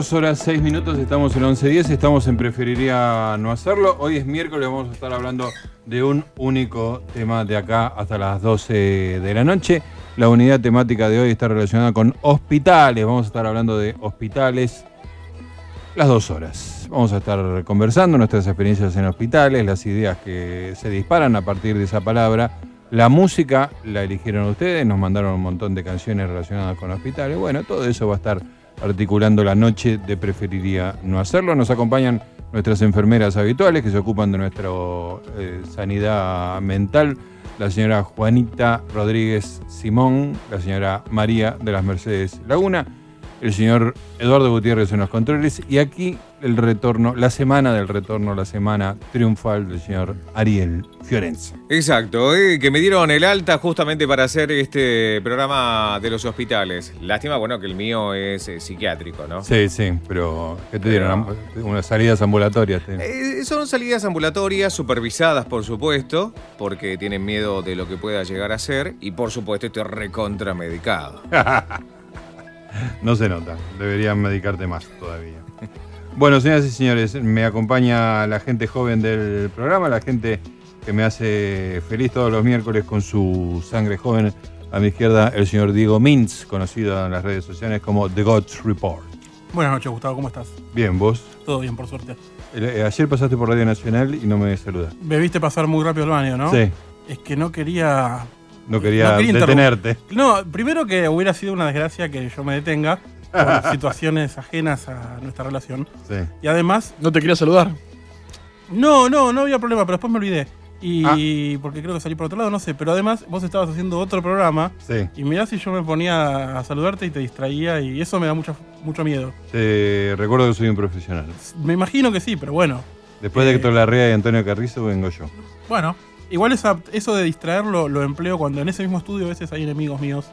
22 horas 6 minutos, estamos en 11.10, estamos en Preferiría No Hacerlo. Hoy es miércoles, vamos a estar hablando de un único tema de acá hasta las 12 de la noche. La unidad temática de hoy está relacionada con hospitales, vamos a estar hablando de hospitales las dos horas. Vamos a estar conversando nuestras experiencias en hospitales, las ideas que se disparan a partir de esa palabra. La música la eligieron ustedes, nos mandaron un montón de canciones relacionadas con hospitales. Bueno, todo eso va a estar articulando la noche de preferiría no hacerlo. Nos acompañan nuestras enfermeras habituales que se ocupan de nuestra eh, sanidad mental, la señora Juanita Rodríguez Simón, la señora María de las Mercedes Laguna, el señor Eduardo Gutiérrez en los controles y aquí el retorno, la semana del retorno, la semana triunfal del señor Ariel Fiorenza. Exacto, eh, que me dieron el alta justamente para hacer este programa de los hospitales. Lástima, bueno, que el mío es eh, psiquiátrico, ¿no? Sí, sí, pero ¿qué te dieron? Unas salidas ambulatorias. Eh, son salidas ambulatorias, supervisadas, por supuesto, porque tienen miedo de lo que pueda llegar a ser y, por supuesto, estoy recontramedicado. no se nota, deberían medicarte más todavía. Bueno, señoras y señores, me acompaña la gente joven del programa, la gente que me hace feliz todos los miércoles con su sangre joven. A mi izquierda, el señor Diego Mintz, conocido en las redes sociales como The Gods Report. Buenas noches, Gustavo, ¿cómo estás? Bien, ¿vos? Todo bien, por suerte. Eh, ayer pasaste por Radio Nacional y no me saludaste. Me viste pasar muy rápido al baño, ¿no? Sí. Es que no quería... No quería, No quería detenerte. No, primero que hubiera sido una desgracia que yo me detenga por situaciones ajenas a nuestra relación. Sí. Y además, No te quería saludar. no, no, no había problema, pero después me olvidé. Ah. Y porque creo que salí por otro lado, no sé, pero además vos estabas haciendo otro programa Sí. y mirá si yo me ponía a saludarte y te distraía y eso me da mucho, mucho miedo. Te recuerdo que soy un profesional. Me imagino que sí, pero bueno. Después de Eh. Héctor Larrea y Antonio Carrizo vengo yo. Bueno, igual esa- eso de distraerlo lo empleo cuando en ese mismo estudio a veces hay enemigos míos.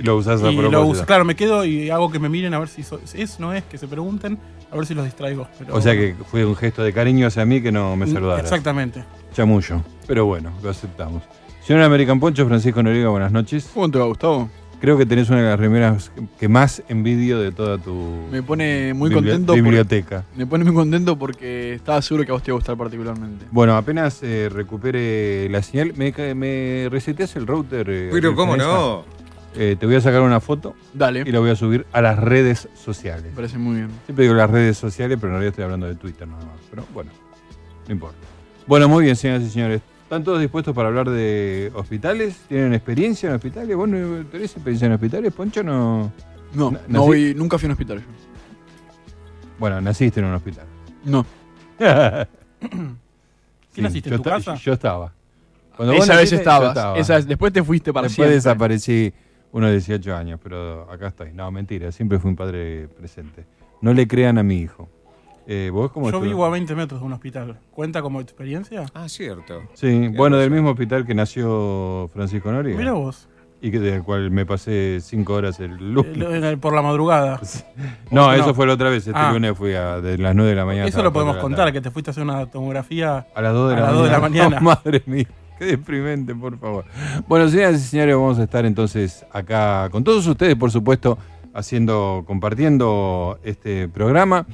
Y lo usás a Y propósito. lo uso. Claro, me quedo y hago que me miren a ver si so- es, no es, que se pregunten, a ver si los distraigo. pero- O sea que fue un gesto de cariño hacia mí que no me Mm, saludaras. Exactamente. Chamullo. Pero bueno, lo aceptamos. Señor American Poncho, Francisco Noriega, buenas noches. ¿Cómo te va, Gustavo? Creo que tenés una de las remeras que más envidio de toda tu Me pone muy bibli- contento. por- biblioteca. me pone muy contento porque estaba seguro que a vos te iba a gustar particularmente. Bueno, apenas eh, recupere la señal, ¿me, me reseteas el router? eh, Pero, ¿cómo no? Eh, te voy a sacar una foto Dale. y la voy a subir a las redes sociales. Me parece muy bien. Siempre digo las redes sociales, pero en realidad estoy hablando de Twitter nada más. Pero bueno, no importa. Bueno, muy bien, señoras y señores. ¿Están todos dispuestos para hablar de hospitales? ¿Tienen experiencia en hospitales? ¿Vos no tenés experiencia en hospitales, Poncho? No. No, no voy, nunca fui a un hospital yo. Bueno, naciste en un hospital. No. Sí, naciste, en tu casa? Yo estaba. Cuando Esa vez naciste, estabas. estaba. Esa después te fuiste para Después siempre. desaparecí unos 18 años, pero acá estoy. No, mentira, siempre fui un padre presente. No le crean a mi hijo. Eh, ¿Vos cómo Yo estuvo? vivo a 20 metros de un hospital. ¿Cuenta como experiencia? Ah, cierto. Sí, bueno, del mismo hospital que nació Francisco Noriega. Mira vos. Y que del cual me pasé cinco horas el lunes. El- en el- por la madrugada. no, no. eso fue la otra vez. Este Ah. lunes fui a de las 9 de la mañana. Eso lo las podemos cuatro de la contar, tarde. que te fuiste a hacer una tomografía. A las 2 de, a la, las dos de la mañana. mañana. Oh, madre mía, qué deprimente, por favor. Bueno, señoras y señores, vamos a estar entonces acá con todos ustedes, por supuesto, haciendo, compartiendo este programa.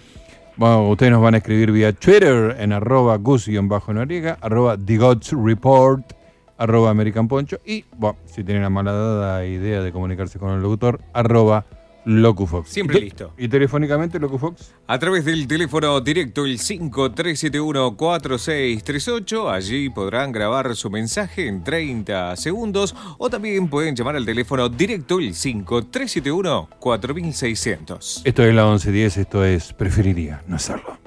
Bueno, ustedes nos van a escribir vía Twitter en arroba gus-noriega, arroba The arroba American Poncho y, bueno, si tienen la malhadada idea de comunicarse con el locutor, arroba Locufox. Siempre listo. ¿Y telefónicamente Locufox? A través del teléfono directo el 5371-4638, allí podrán grabar su mensaje en 30 segundos o también pueden llamar al teléfono directo el 5371-4600. Esto es la 1110, esto es Preferiría no hacerlo.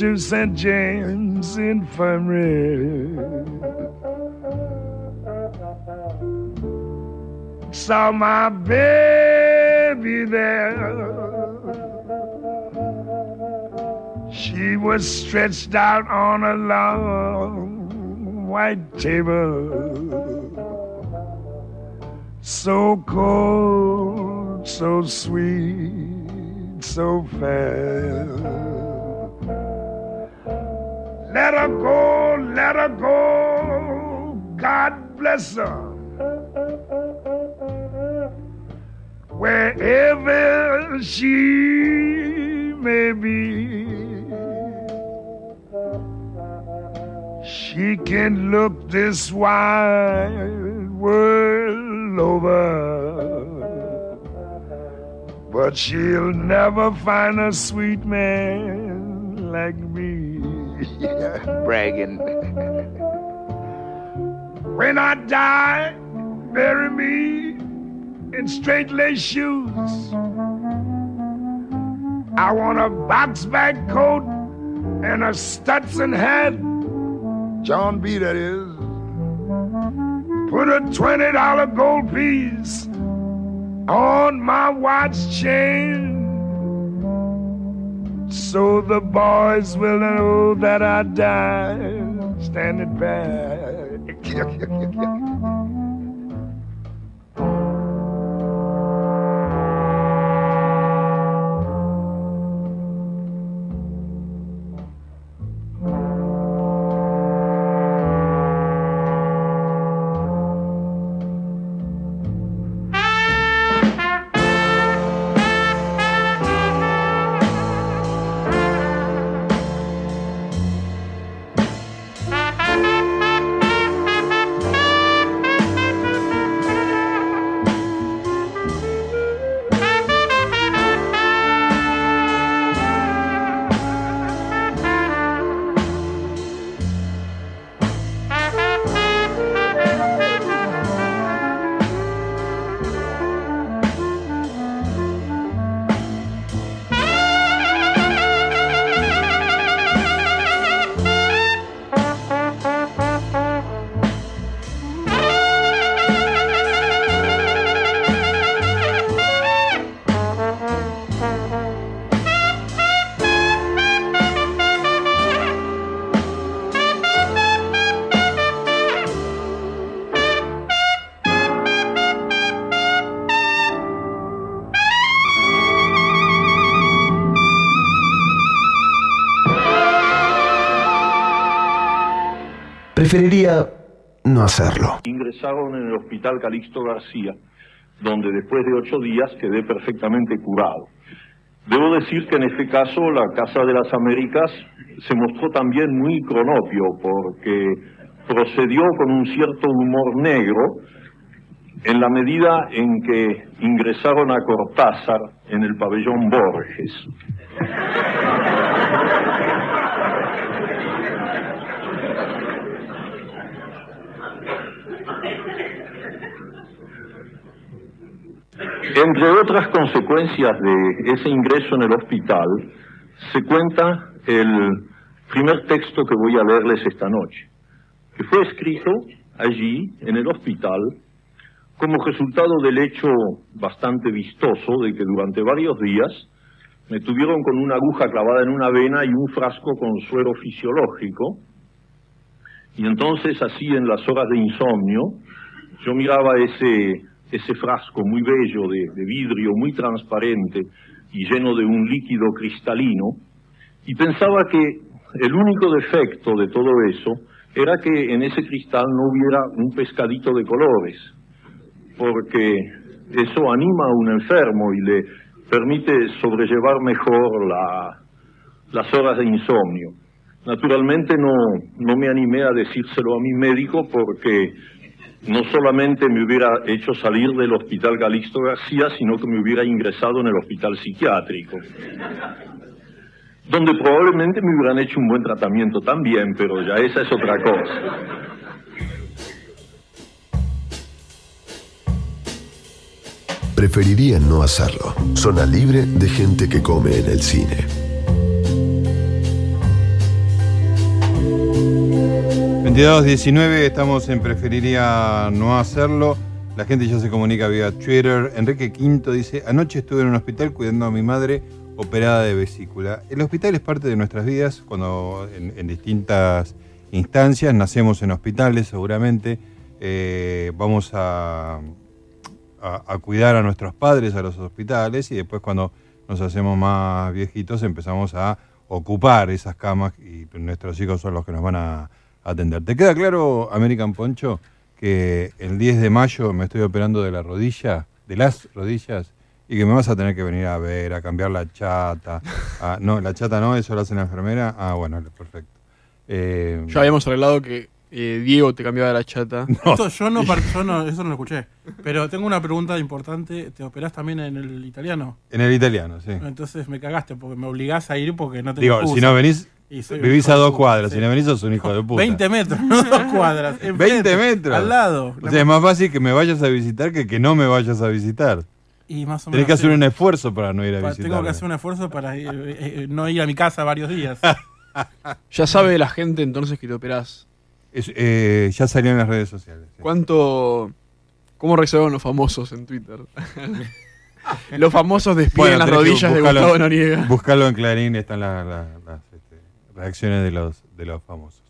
To St. James Infirmary. Saw my baby there. She was stretched out on a long white table. So cold, so sweet, so fair. Let her go, let her go. God bless her. Wherever she may be, she can look this wide world over. But she'll never find a sweet man like me. Bragging. when I die, bury me in straight lace shoes. I want a box bag coat and a Stetson hat. John B. That is. Put a $20 gold piece on my watch chain so the boys will know that I died standing back. no hacerlo. Ingresaron en el hospital Calixto García, donde después de ocho días quedé perfectamente curado. Debo decir que en este caso la Casa de las Américas se mostró también muy cronopio porque procedió con un cierto humor negro en la medida en que ingresaron a Cortázar en el pabellón Borges. Entre otras consecuencias de ese ingreso en el hospital, se cuenta el primer texto que voy a leerles esta noche, que fue escrito allí, en el hospital, como resultado del hecho bastante vistoso de que durante varios días me tuvieron con una aguja clavada en una vena y un frasco con suero fisiológico, y entonces así en las horas de insomnio, yo miraba ese ese frasco muy bello de, vidrio, muy transparente y lleno de un líquido cristalino, y pensaba que el único defecto de todo eso era que en ese cristal no hubiera un pescadito de colores, porque eso anima a un enfermo y le permite sobrellevar mejor la, las horas de insomnio. Naturalmente no, no me animé a decírselo a mi médico porque no solamente me hubiera hecho salir del hospital Calixto García, sino que me hubiera ingresado en el hospital psiquiátrico, donde probablemente me hubieran hecho un buen tratamiento también, pero ya esa es otra cosa. Preferiría no hacerlo. Zona libre de gente que come en el cine. 22.19, estamos en Preferiría no hacerlo. La gente ya se comunica vía Twitter. Enrique Quinto dice, anoche estuve en un hospital cuidando a mi madre operada de vesícula. El hospital es parte de nuestras vidas cuando en, en distintas instancias nacemos en hospitales seguramente. Eh, vamos a, a, a cuidar a nuestros padres a los hospitales y después cuando nos hacemos más viejitos empezamos a ocupar esas camas y nuestros hijos son los que nos van a atender. ¿Te queda claro, American Poncho, que el 10 de mayo me estoy operando de la rodilla, de las rodillas, y que me vas a tener que venir a ver, a cambiar la chata? a- no, la chata no, eso lo hace la enfermera. Ah, bueno, perfecto. Eh, Ya habíamos arreglado que eh, Diego te cambiaba la chata. Esto yo no, yo no- eso no lo escuché. Pero tengo una pregunta importante. ¿Te operás también en el italiano? en el italiano, sí. Entonces me cagaste porque me obligás a ir porque no te Digo, si no venís, vivís a dos cuadras. sí. Si no venís, sos un hijo de puta. 20 metros, no dos cuadras. enfrente, 20 metros. Al lado. O sea, es más fácil que me vayas a visitar que que no me vayas a visitar. y más o Tenés menos que hacer un esfuerzo para no ir a visitar. Tengo que hacer un esfuerzo para ir- eh, eh, no ir a mi casa varios días. Ya sabe la gente entonces que te operás. Es- eh, ya salió en las redes sociales. sí. ¿Cuánto. ¿Cómo reaccionaron los famosos en Twitter? los famosos despiden Bueno, las rodillas de Gustavo Noriega. Buscarlo en Clarín, están la- la- las reacciones de los, de los famosos.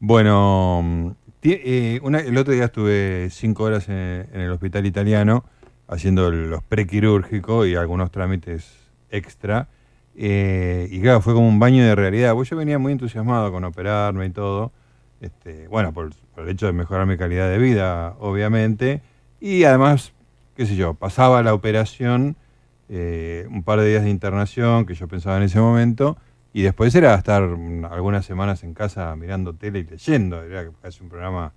Bueno, eh, el otro día estuve cinco horas en, el hospital italiano haciendo los prequirúrgicos y algunos trámites extra. eh, y claro, fue como un baño de realidad. Pues yo venía muy entusiasmado con operarme y todo. Este, bueno, por, por el hecho de mejorar mi calidad de vida, obviamente. Y además, qué sé yo, pasaba la operación, eh, un par de días de internación que yo pensaba en ese momento, y después era estar algunas semanas en casa mirando tele y leyendo. Era casi un programa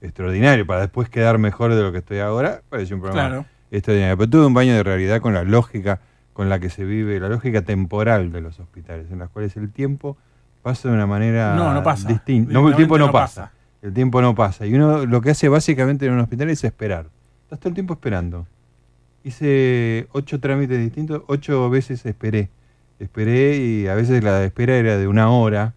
extraordinario, para después quedar mejor de lo que estoy ahora, parecía un programa Claro. extraordinario. Pero tuve un baño de realidad con la lógica con la que se vive, la lógica temporal de los hospitales, en las cuales el tiempo pasa de una manera No, no pasa. distinta. No, el tiempo no, Directamente no pasa. pasa. El tiempo no pasa. Y uno lo que hace básicamente en un hospital es esperar. Estás todo el tiempo esperando. Hice ocho trámites distintos, ocho veces esperé. Esperé y a veces la espera era de una hora.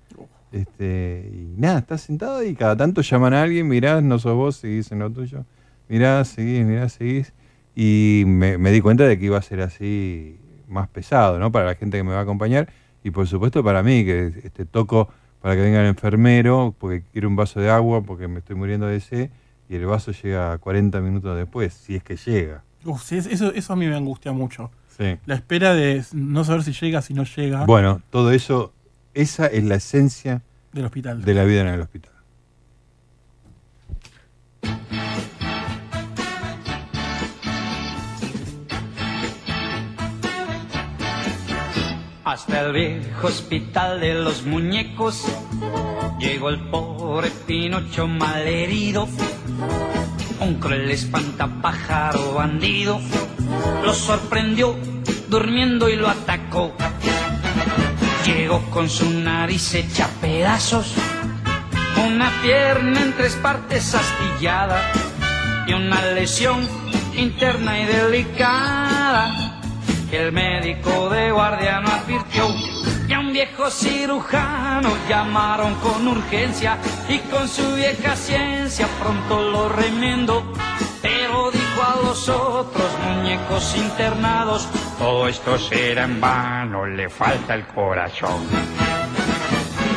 Este, y nada, estás sentado y cada tanto llaman a alguien, mirás, no sos vos, seguís en lo tuyo. Mirás, seguís, mirás, seguís. Y me, me di cuenta de que iba a ser así más pesado, ¿no? Para la gente que me va a acompañar. Y por supuesto para mí, que este, toco para que venga el enfermero, porque quiero un vaso de agua, porque me estoy muriendo de sed. Y el vaso llega 40 minutos después, si es que llega. Uf, eso, eso a mí me angustia mucho. La espera de no saber si llega, si no llega. Bueno, todo eso, esa es la esencia del hospital. de la vida en el hospital. Hasta el viejo hospital de los muñecos llegó el pobre Pinocho malherido un cruel espantapájaro bandido lo sorprendió durmiendo y lo atacó. Llegó con su nariz hecha pedazos, una pierna en tres partes astillada y una lesión interna y delicada que el médico de guardia no advirtió. Y a un viejo cirujano llamaron con urgencia y con su vieja ciencia pronto lo remendó. Pero dijo a los otros muñecos internados, todo esto será en vano, le falta el corazón.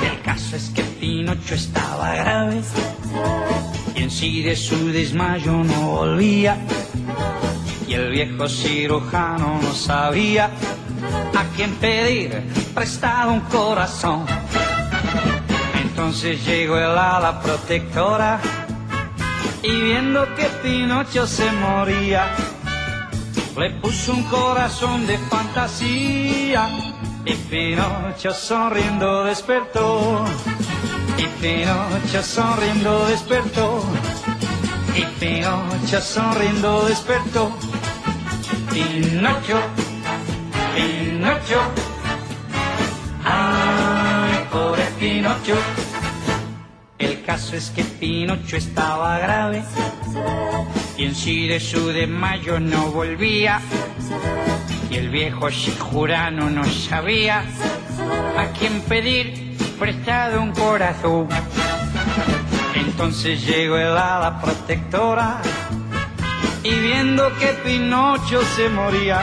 El caso es que Pinocho estaba grave y en sí de su desmayo no volvía. Y el viejo cirujano no sabía a quién pedir prestado un corazón. Entonces llegó el ala protectora y viendo que Pinocho se moría, le puso un corazón de fantasía y Pinocho sonriendo despertó. Y Pinocho sonriendo despertó. Y Pinocho sonriendo despertó. Pinocho, Pinocho. Ay, pobre Pinocho. El caso es que Pinocho estaba grave y en sí de su desmayo no volvía. Y el viejo Shihurano no sabía a quién pedir prestado un corazón. Entonces llegó el hada protectora y viendo que Pinocho se moría,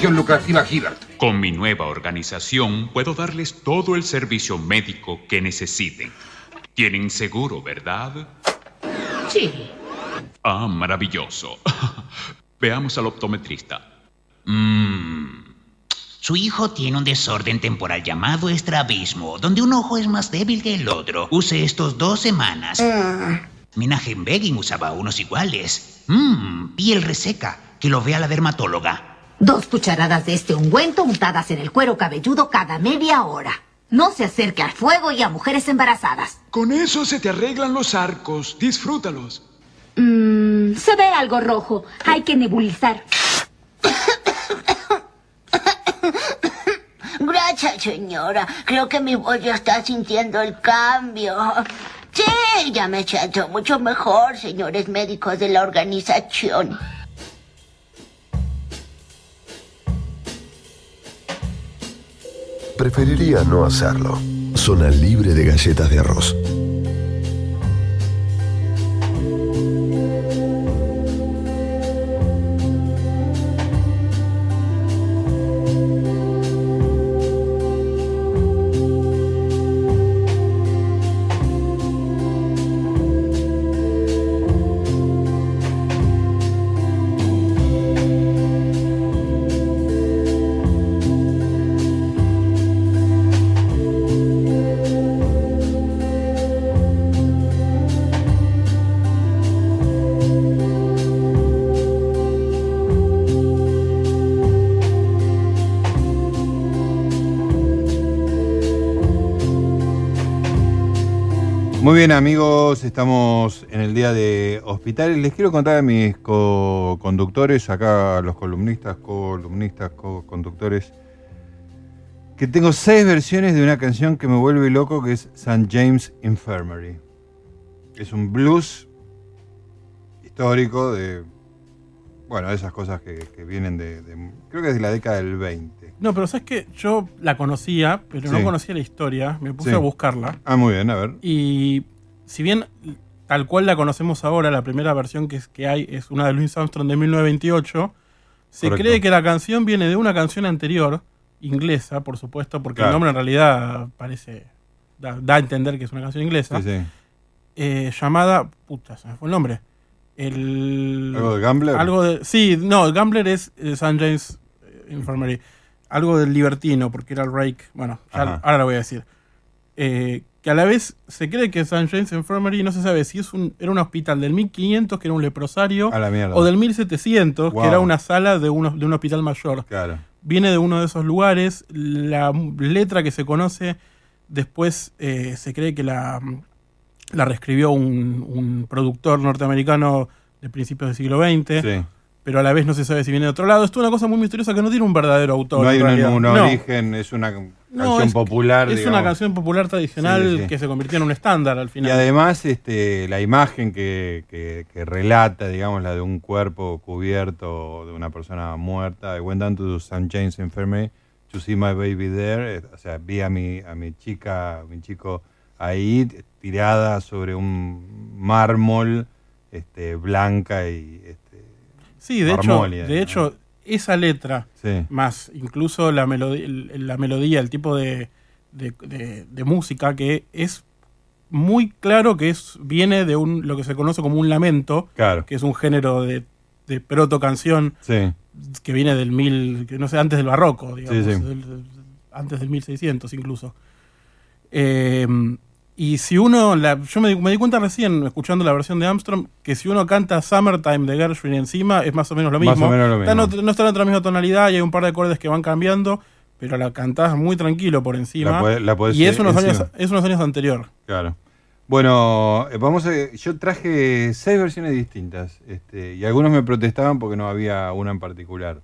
John Lucasila Hibbert. Con mi nueva organización puedo darles todo el servicio médico que necesiten. Tienen seguro, ¿verdad? Sí. Ah, maravilloso. Veamos al optometrista. Mmm. Su hijo tiene un desorden temporal llamado estrabismo, donde un ojo es más débil que el otro. Use estos dos semanas. Minahem Begin usaba unos iguales. Mmm, piel reseca. Que lo vea la dermatóloga. Dos cucharadas de este ungüento untadas en el cuero cabelludo cada media hora. No se acerque al fuego y a mujeres embarazadas. Con eso se te arreglan los arcos. Disfrútalos. Mmm, se ve algo rojo. Hay que nebulizar. Gracias, señora. Creo que mi voz ya está sintiendo el cambio. Sí, ya me siento mucho mejor, señores médicos de la organización. Preferiría no hacerlo. Zona libre de galletas de arroz. Amigos, estamos en el día de hospitales. Les quiero contar a mis co-conductores, acá los columnistas, columnistas, co-conductores, que tengo seis versiones de una canción que me vuelve loco, que es St. James Infirmary. Es un blues histórico de, bueno, de esas cosas que, que vienen de, de- creo que es de la década del 20. No, pero sabes que yo la conocía, pero no conocía la historia. Me puse Sí. a buscarla. Ah, muy bien, a ver. Y si bien tal cual la conocemos ahora, la primera versión que, es- que hay es una de Louis Armstrong de 1928, se Correcto. cree que la canción viene de una canción anterior, inglesa, por supuesto, porque Claro. el nombre en realidad parece da, da a entender que es una canción inglesa, Sí, sí. eh, llamada, puta, se me fue el nombre. El, ¿Algo de Gambler? Algo de, sí, no, el Gambler es eh, St. James eh, Infirmary. Algo del libertino, porque era el Rake. Bueno, ya- ahora lo voy a decir. Eh, que a la vez se cree que St. James Infirmary no se sabe si es un, era un hospital del 1500, que era un leprosario, o del 1700, Wow. que era una sala de, uno, de un hospital mayor. Claro. Viene de uno de esos lugares. La letra que se conoce después eh, se cree que la, la reescribió un, un productor norteamericano de principios del siglo XX. Sí. Pero a la vez no se sabe si viene de otro lado. Esto es una cosa muy misteriosa que no tiene un verdadero autor. No hay un, un No. origen, es una canción es- popular. Es digamos. una canción popular tradicional Sí, sí. que se convirtió en un estándar al Y final. además, este, la imagen que, que- que relata, digamos, la de un cuerpo cubierto de una persona muerta, I went down to St. James Infirmary to see my baby there. O sea, vi a mi, a mi chica, a mi chico ahí, tirada sobre un mármol, este, blanca y este, Sí, de hecho, de hecho, esa letra, Sí. más incluso la melodía, el- la melodía, el tipo de, de- de- de música, que es muy claro que es viene de un lo que se conoce como un lamento, Claro. que es un género de, de proto canción Sí. que viene del mil, que no sé, antes del barroco, digamos, Sí, del- antes del 1600 incluso. Eh, y si uno, la- yo me, di- me di cuenta recién, escuchando la versión de Armstrong, que si uno canta Summertime de Gershwin encima, es más o menos lo Más mismo. o menos lo mismo. ot- no está en otra misma tonalidad y hay un par de acordes que van cambiando, pero la cantás muy tranquilo por encima. La podés- la podés y es unos, encima. años, es unos años anterior. Claro. Bueno, eh, vamos a, yo traje seis versiones distintas este, y algunos me protestaban porque no había una en particular.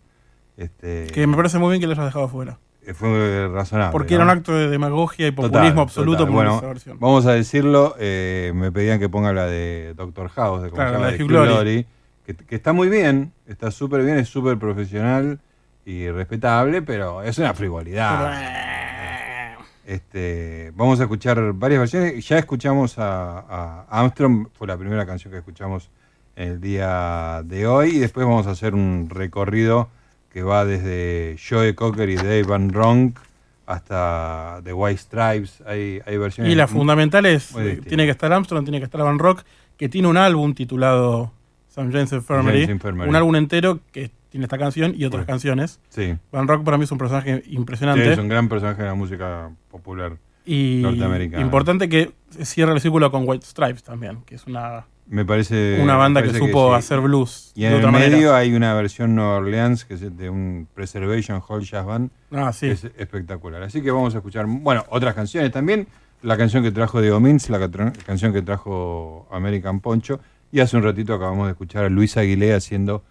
Este, Que me parece muy bien que lo hayas dejado fuera. Eh, fue razonable. Porque ¿no? era un acto de demagogia y Total, populismo absoluto total. por Bueno, esa versión. vamos a decirlo, eh, me pedían que ponga la de Doctor House, de, ¿cómo Claro, llama? la de Hugh. Laurie, que, que está muy bien, está súper bien, es súper profesional y respetable, pero es una frivolidad. Este, vamos a escuchar varias versiones. Ya escuchamos a, a Armstrong, fue la primera canción que escuchamos el día de hoy. Y después vamos a hacer un recorrido que va desde Joe Cocker y Dave Van Ronk hasta The White Stripes. Hay, hay versiones. Y la fundamental es, muy eh, tiene que estar Armstrong, tiene que estar Van Rock, que tiene un álbum titulado St. James Infirmary, James Infirmary. un álbum entero que tiene esta canción y otras canciones. Sí. Van Rock para mí es un personaje Sí, impresionante. es un gran personaje de la música popular y norteamericana. importante que cierra el círculo con White Stripes también, que es una, Me parece. una banda que supo sí. hacer blues Y de en el medio manera. hay una versión Nueva Orleans que es de un Preservation Hall Jazz Band. Ah, sí. Es espectacular. Así que vamos a escuchar, bueno, otras canciones también. La canción que trajo Diego Mintz, la ca- canción que trajo American Poncho. Y hace un ratito acabamos de escuchar a Luis Aguilé haciendo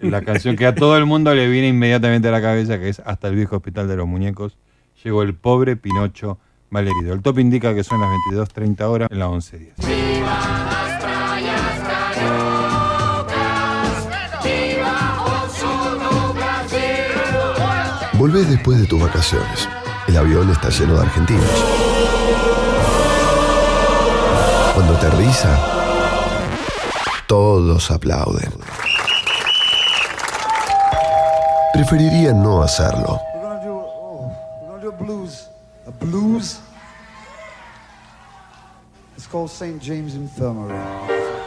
la canción que a todo el mundo le viene inmediatamente a la cabeza, que es Hasta el viejo hospital de los muñecos. Llegó el pobre Pinocho malherido. El top indica que son las 22.30 horas en la 11.10. Volvés después de tus vacaciones. El avión está lleno de argentinos. Cuando aterriza, todos aplauden. Preferiría no hacerlo. Blues? It's called St. James Infirmary.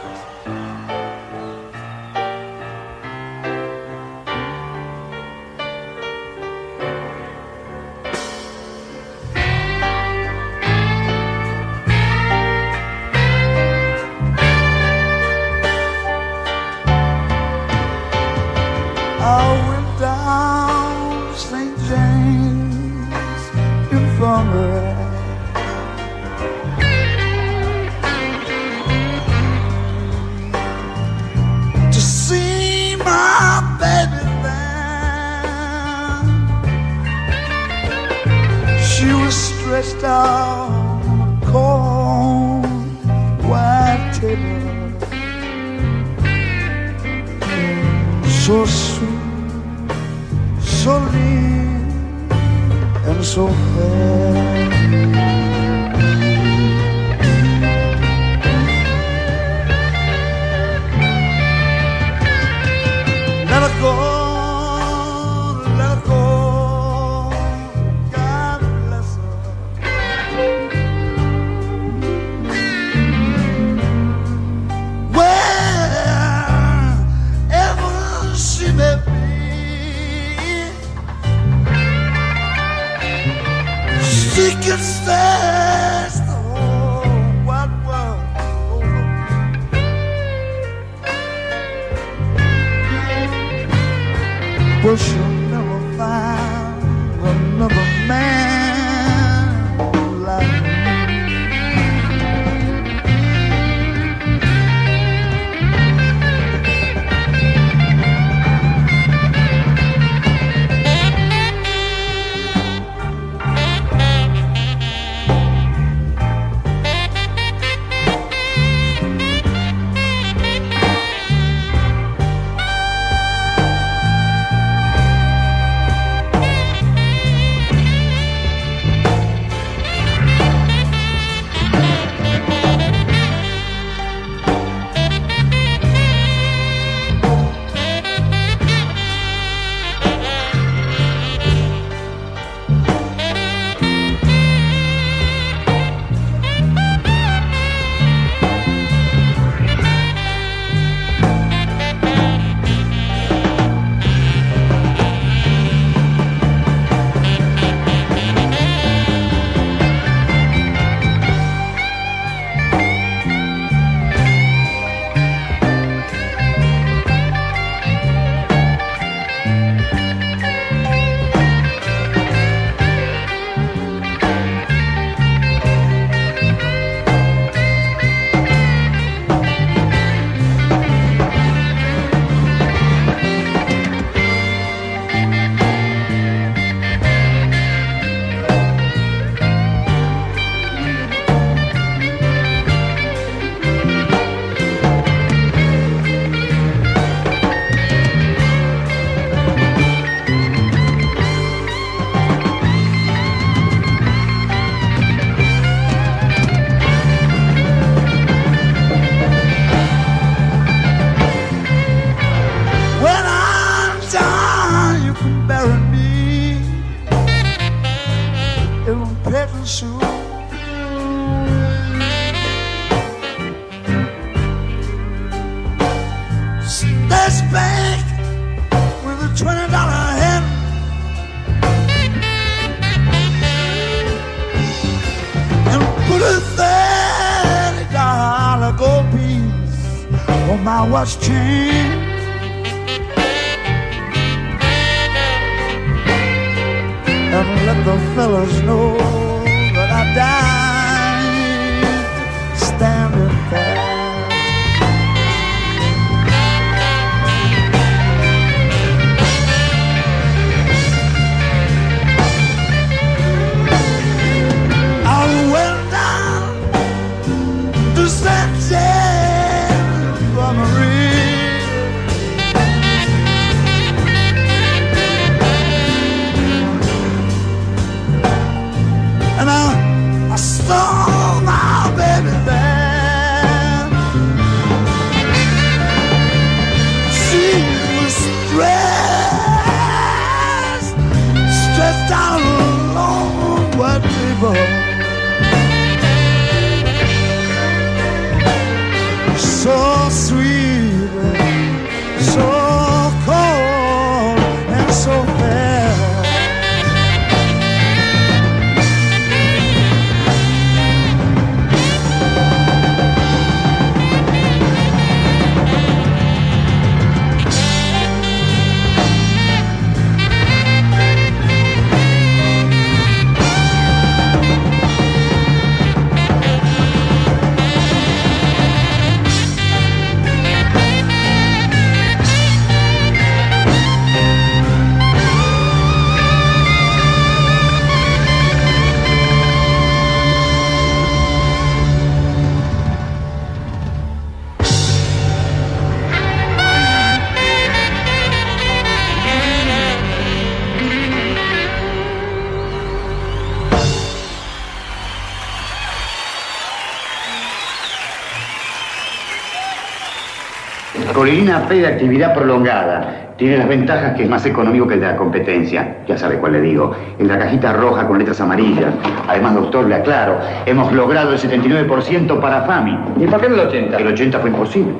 Colirina P de actividad prolongada. Tiene las ventajas que es más económico que el de la competencia. Ya sabe cuál le digo. El de la cajita roja con letras amarillas. Además, doctor, le aclaro, hemos logrado el 79% para FAMI. ¿Y por qué no el 80? El 80 fue imposible.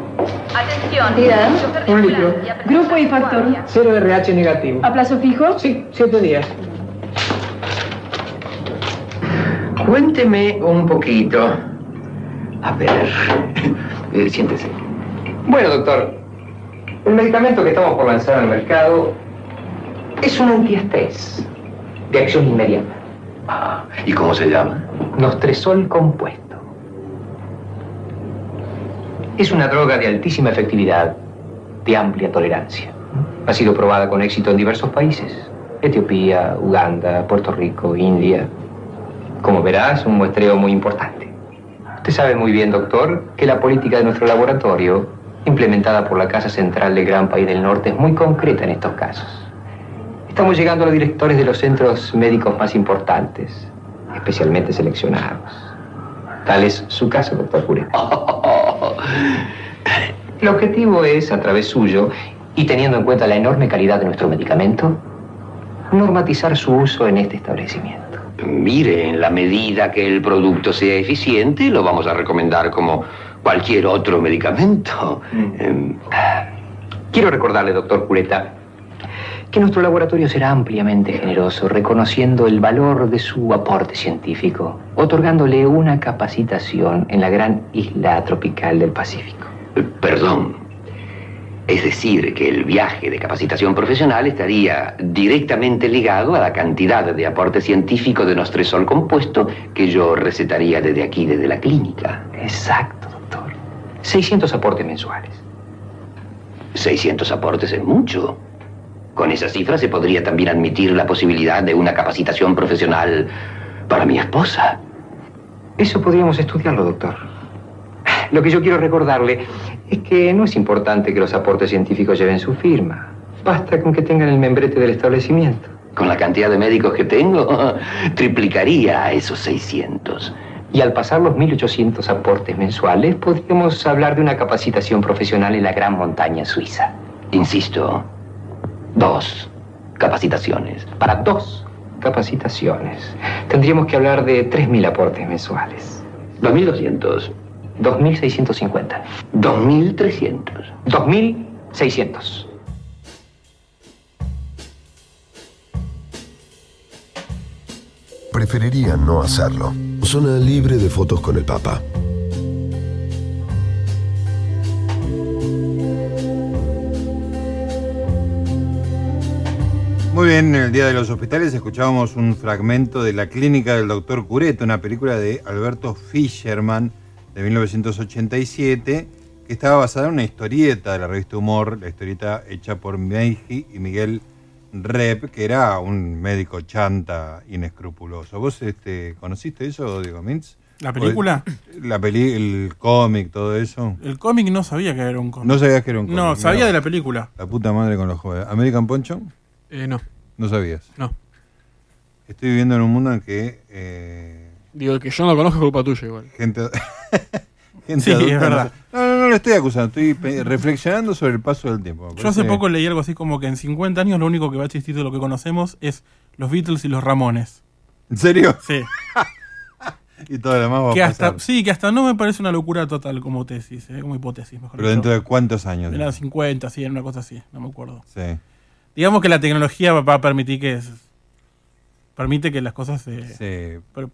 Atención. Un litro. Grupo y factor. Cero RH negativo. ¿A plazo fijo? Sí, siete días. Cuénteme un poquito. A ver. Eh, siéntese. Bueno, doctor. El medicamento que estamos por lanzar al mercado es un antiestrés de acción inmediata. Ah, ¿Y cómo se llama? Nostresol compuesto. Es una droga de altísima efectividad, de amplia tolerancia. Ha sido probada con éxito en diversos países. Etiopía, Uganda, Puerto Rico, India. Como verás, un muestreo muy importante. Usted sabe muy bien, doctor, que la política de nuestro laboratorio, implementada por la Casa Central del Gran País del Norte, es muy concreta en estos casos. Estamos llegando a los directores de los centros médicos más importantes, especialmente seleccionados. Tal es su caso, doctor Cure. El objetivo es, a través suyo, y teniendo en cuenta la enorme calidad de nuestro medicamento, normatizar su uso en este establecimiento. Mire, en la medida que el producto sea eficiente, lo vamos a recomendar como cualquier otro medicamento. Em, Quiero recordarle, doctor Cureta, que nuestro laboratorio será ampliamente generoso, reconociendo el valor de su aporte científico, otorgándole una capacitación en la gran isla tropical del Pacífico. Perdón. Es decir, que el viaje de capacitación profesional estaría directamente ligado a la cantidad de aporte científico de nostresol compuesto que yo recetaría desde aquí, desde la clínica. Exacto. 600 aportes mensuales. 600 aportes es mucho. Con esa cifra se podría también admitir la posibilidad de una capacitación profesional para mi esposa. Eso podríamos estudiarlo, doctor. Lo que yo quiero recordarle es que no es importante que los aportes científicos lleven su firma. Basta con que tengan el membrete del establecimiento. Con la cantidad de médicos que tengo, triplicaría a esos 600. Y al pasar los 1.800 aportes mensuales, podríamos hablar de una capacitación profesional en la gran montaña suiza. Insisto, dos capacitaciones. Para dos capacitaciones, tendríamos que hablar de 3.000 aportes mensuales. 2.200. 2.650. 2.300. 2.600. Preferiría no hacerlo. Zona libre de fotos con el Papa. Muy bien, en el Día de los Hospitales escuchábamos un fragmento de La Clínica del Doctor Cureto, una película de Alberto Fischerman de 1987, que estaba basada en una historieta de la revista Humor, la historieta hecha por Meiji y Miguel Rep, que era un médico chanta inescrupuloso. ¿Vos este, conociste eso, Diego Mintz? ¿La película? La peli el cómic, todo eso. El cómic no sabía que era un cómic. No sabías que era un cómic. No, sabía mirá. de la película. La puta madre con los jóvenes. ¿American Poncho? Eh, no. No sabías. No. Estoy viviendo en un mundo en que. eh, Digo, que yo no lo conozco es culpa tuya igual. gente. gente Sí, es adulta verdad. Lo estoy acusando. Estoy reflexionando sobre el paso del tiempo. Yo hace poco leí algo así como que en 50 años lo único que va a existir de lo que conocemos es los Beatles y los Ramones. ¿En serio? Sí. y todo lo demás va que a hasta, pasar. sí, que hasta no me parece una locura total como tesis, eh, como hipótesis, mejor Pero dentro de cuántos años. Eran 50, sí, era una cosa así, no me acuerdo. Sí. Digamos que la tecnología va- va a permitir que es- permite que las cosas se Sí. per-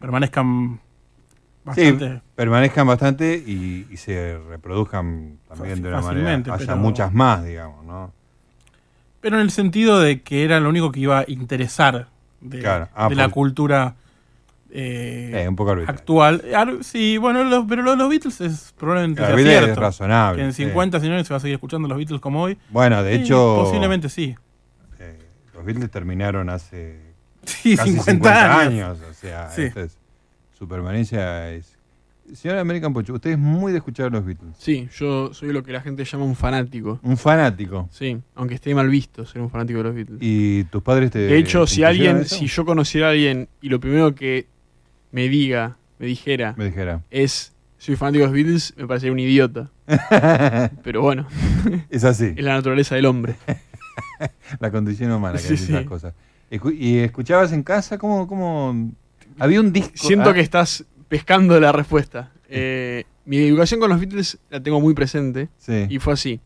permanezcan Sí, bastante permanezcan bastante y, y se reproduzcan también de una manera. Haya pero- muchas más, digamos, ¿no? Pero en el sentido de que era lo único que iba a interesar de, Claro. Ah, de la por- cultura eh, Eh, un poco arbitrario. actual. Sí, bueno, los- pero lo de los Beatles es probablemente Claro, sea es razonable, Que en sí. 50 años se va a seguir escuchando los Beatles como hoy. Bueno, de hecho- Posiblemente sí. Eh, los Beatles terminaron hace Sí, casi 50 años. O sea, Sí. es- su permanencia es. Señora American Pocho, usted es muy de escuchar a los Beatles. Sí, yo soy lo que la gente llama un fanático. Un fanático. Sí, aunque esté mal visto ser un fanático de los Beatles. ¿Y tus padres te.? De hecho, te si alguien, eso? si yo conociera a alguien y lo primero que me diga, me dijera, Me dijera. es soy fanático de los Beatles, me parecería un idiota. Pero bueno, Es así. es la naturaleza del hombre. La condición humana que Sí, hace esas sí. cosas. Escu- ¿Y escuchabas en casa? ¿Cómo, cómo... Había un disco. Siento ah, que estás pescando la respuesta. Eh, mi educación con los Beatles la tengo muy presente. Sí. Y fue así.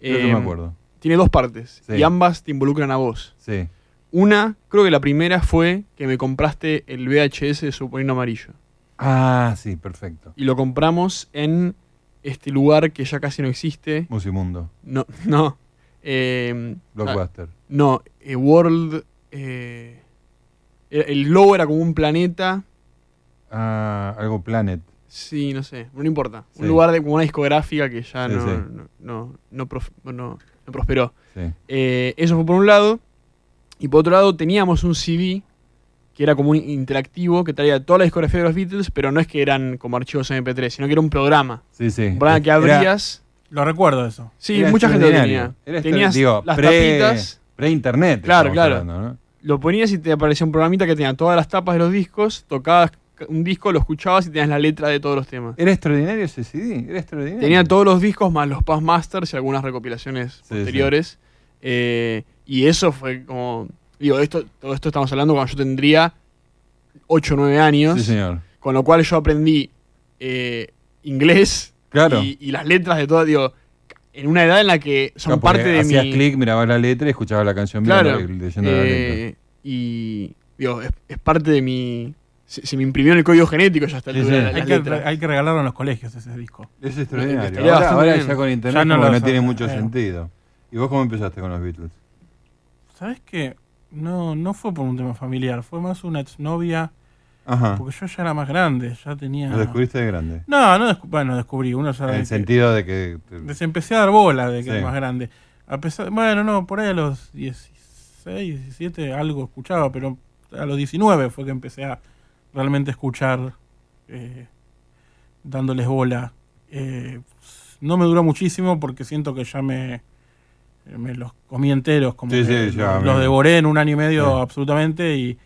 Creo que me Eh, acuerdo. Tiene dos partes. Sí. Y ambas te involucran a vos. Sí. Una, creo que la primera fue que me compraste el VHS de Submarino Amarillo. Ah, sí, perfecto. Y lo compramos en este lugar que ya casi no existe. Musimundo. No, no. eh, Blockbuster. ah, no, eh, World. eh, el logo era como un planeta. Ah, algo Planet. Sí, no sé, no importa. Sí. Un lugar de como una discográfica que ya Sí, no, sí. no, no, no prof- no- no prosperó. Sí. Eh, eso fue por un lado. Y por otro lado teníamos un CD que era como un interactivo que traía toda la discografía de los Beatles, pero no es que eran como archivos MP3, sino que era un programa. Sí, sí. Un programa que Era- abrías. Lo recuerdo eso. Sí, Era mucha gente lo tenía. Era Tenías digo, las pre- tapitas. Pre-internet. Claro, claro. hablando, ¿no? Lo ponías y te aparecía un programita que tenía todas las tapas de los discos, tocabas un disco, lo escuchabas y tenías la letra de todos los temas. Era extraordinario ese CD. Era extraordinario. Tenía todos los discos más los Past Masters y algunas recopilaciones Sí, posteriores. Eh, y eso fue como. Digo, esto, todo esto estamos hablando cuando yo tendría 8 o 9 años. Sí, señor. Con lo cual yo aprendí eh, inglés Claro. y, y las letras de todo. Digo, en una edad en la que son Claro, parte de hacías mi. clic, mirabas la letra y escuchabas la canción Claro. leyendo la letra. eh, y digo, es, es parte de mi. Se, se me imprimió en el código genético ya hasta el Sí, sí. la, Hay que, hay que regalarlo en los colegios ese disco. Es extraordinario. Estaría Ahora, ya con internet Ya no como lo no sé, tiene mucho eh. sentido. ¿Y vos cómo empezaste con los Beatles? ¿Sabes qué? No, no fue por un tema familiar, fue más una exnovia. Ajá. Porque yo ya era más grande, ya tenía. ¿Lo descubriste de grande? No, no, descu- bueno, descubrí. Uno ya En el sentido de que... Les empecé a dar bola de que Sí. era más grande. A pesar, bueno, no, por ahí a los 16, 17 algo escuchaba, pero a los 19 fue que empecé a realmente escuchar eh, dándoles bola. Eh, no me duró muchísimo porque siento que ya me, me los comí enteros, como Sí, que sí, ya los, los devoré en un año y medio Sí. absolutamente y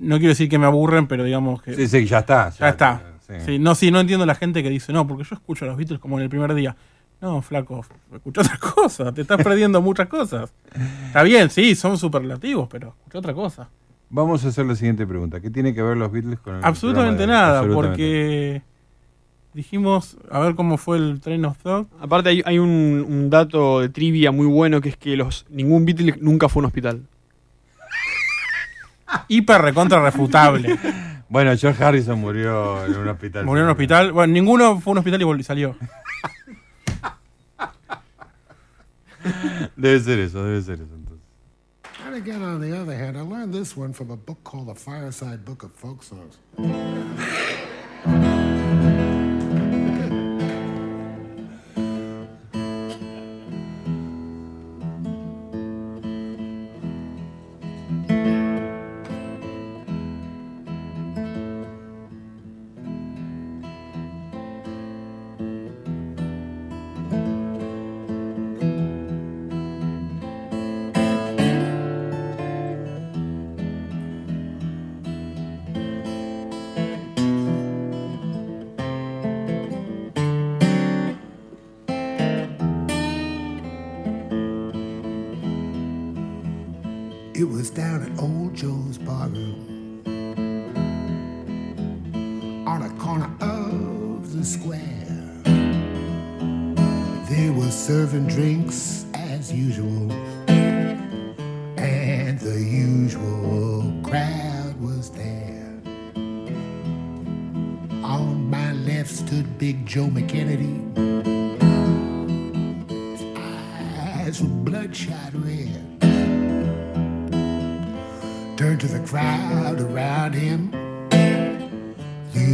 no quiero decir que me aburren, pero digamos que... Sí, sí, ya está. Ya, está. sí. Sí, no, sí, no entiendo la gente que dice, no, porque yo escucho a los Beatles como en el primer día. No, flaco, escucha otra cosa, te estás perdiendo muchas cosas. Está bien, sí, son superlativos, pero escucha otra cosa. Vamos a hacer la siguiente pregunta. ¿Qué tiene que ver los Beatles con el Absolutamente de- nada, Absolutamente. porque dijimos, a ver cómo fue el Train of Thought. Aparte hay, hay un, un dato de trivia muy bueno que es que los ningún Beatle nunca fue a un hospital. Hiper recontra refutable. Bueno, George Harrison murió en un hospital. Murió en un hospital. Bueno, ninguno fue a un hospital y volvió- salió. Debe ser eso, debe ser eso. Entonces. And again, on the other hand, I learned this one from a book called The Fireside Book of Folk Songs.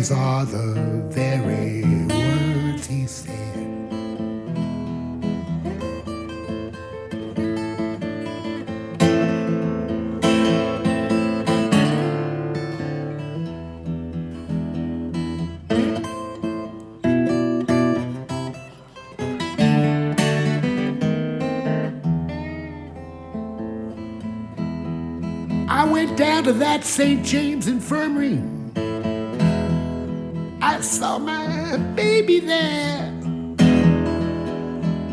These are the very words he said. I went down to that St. James Infirmary. Saw my baby there,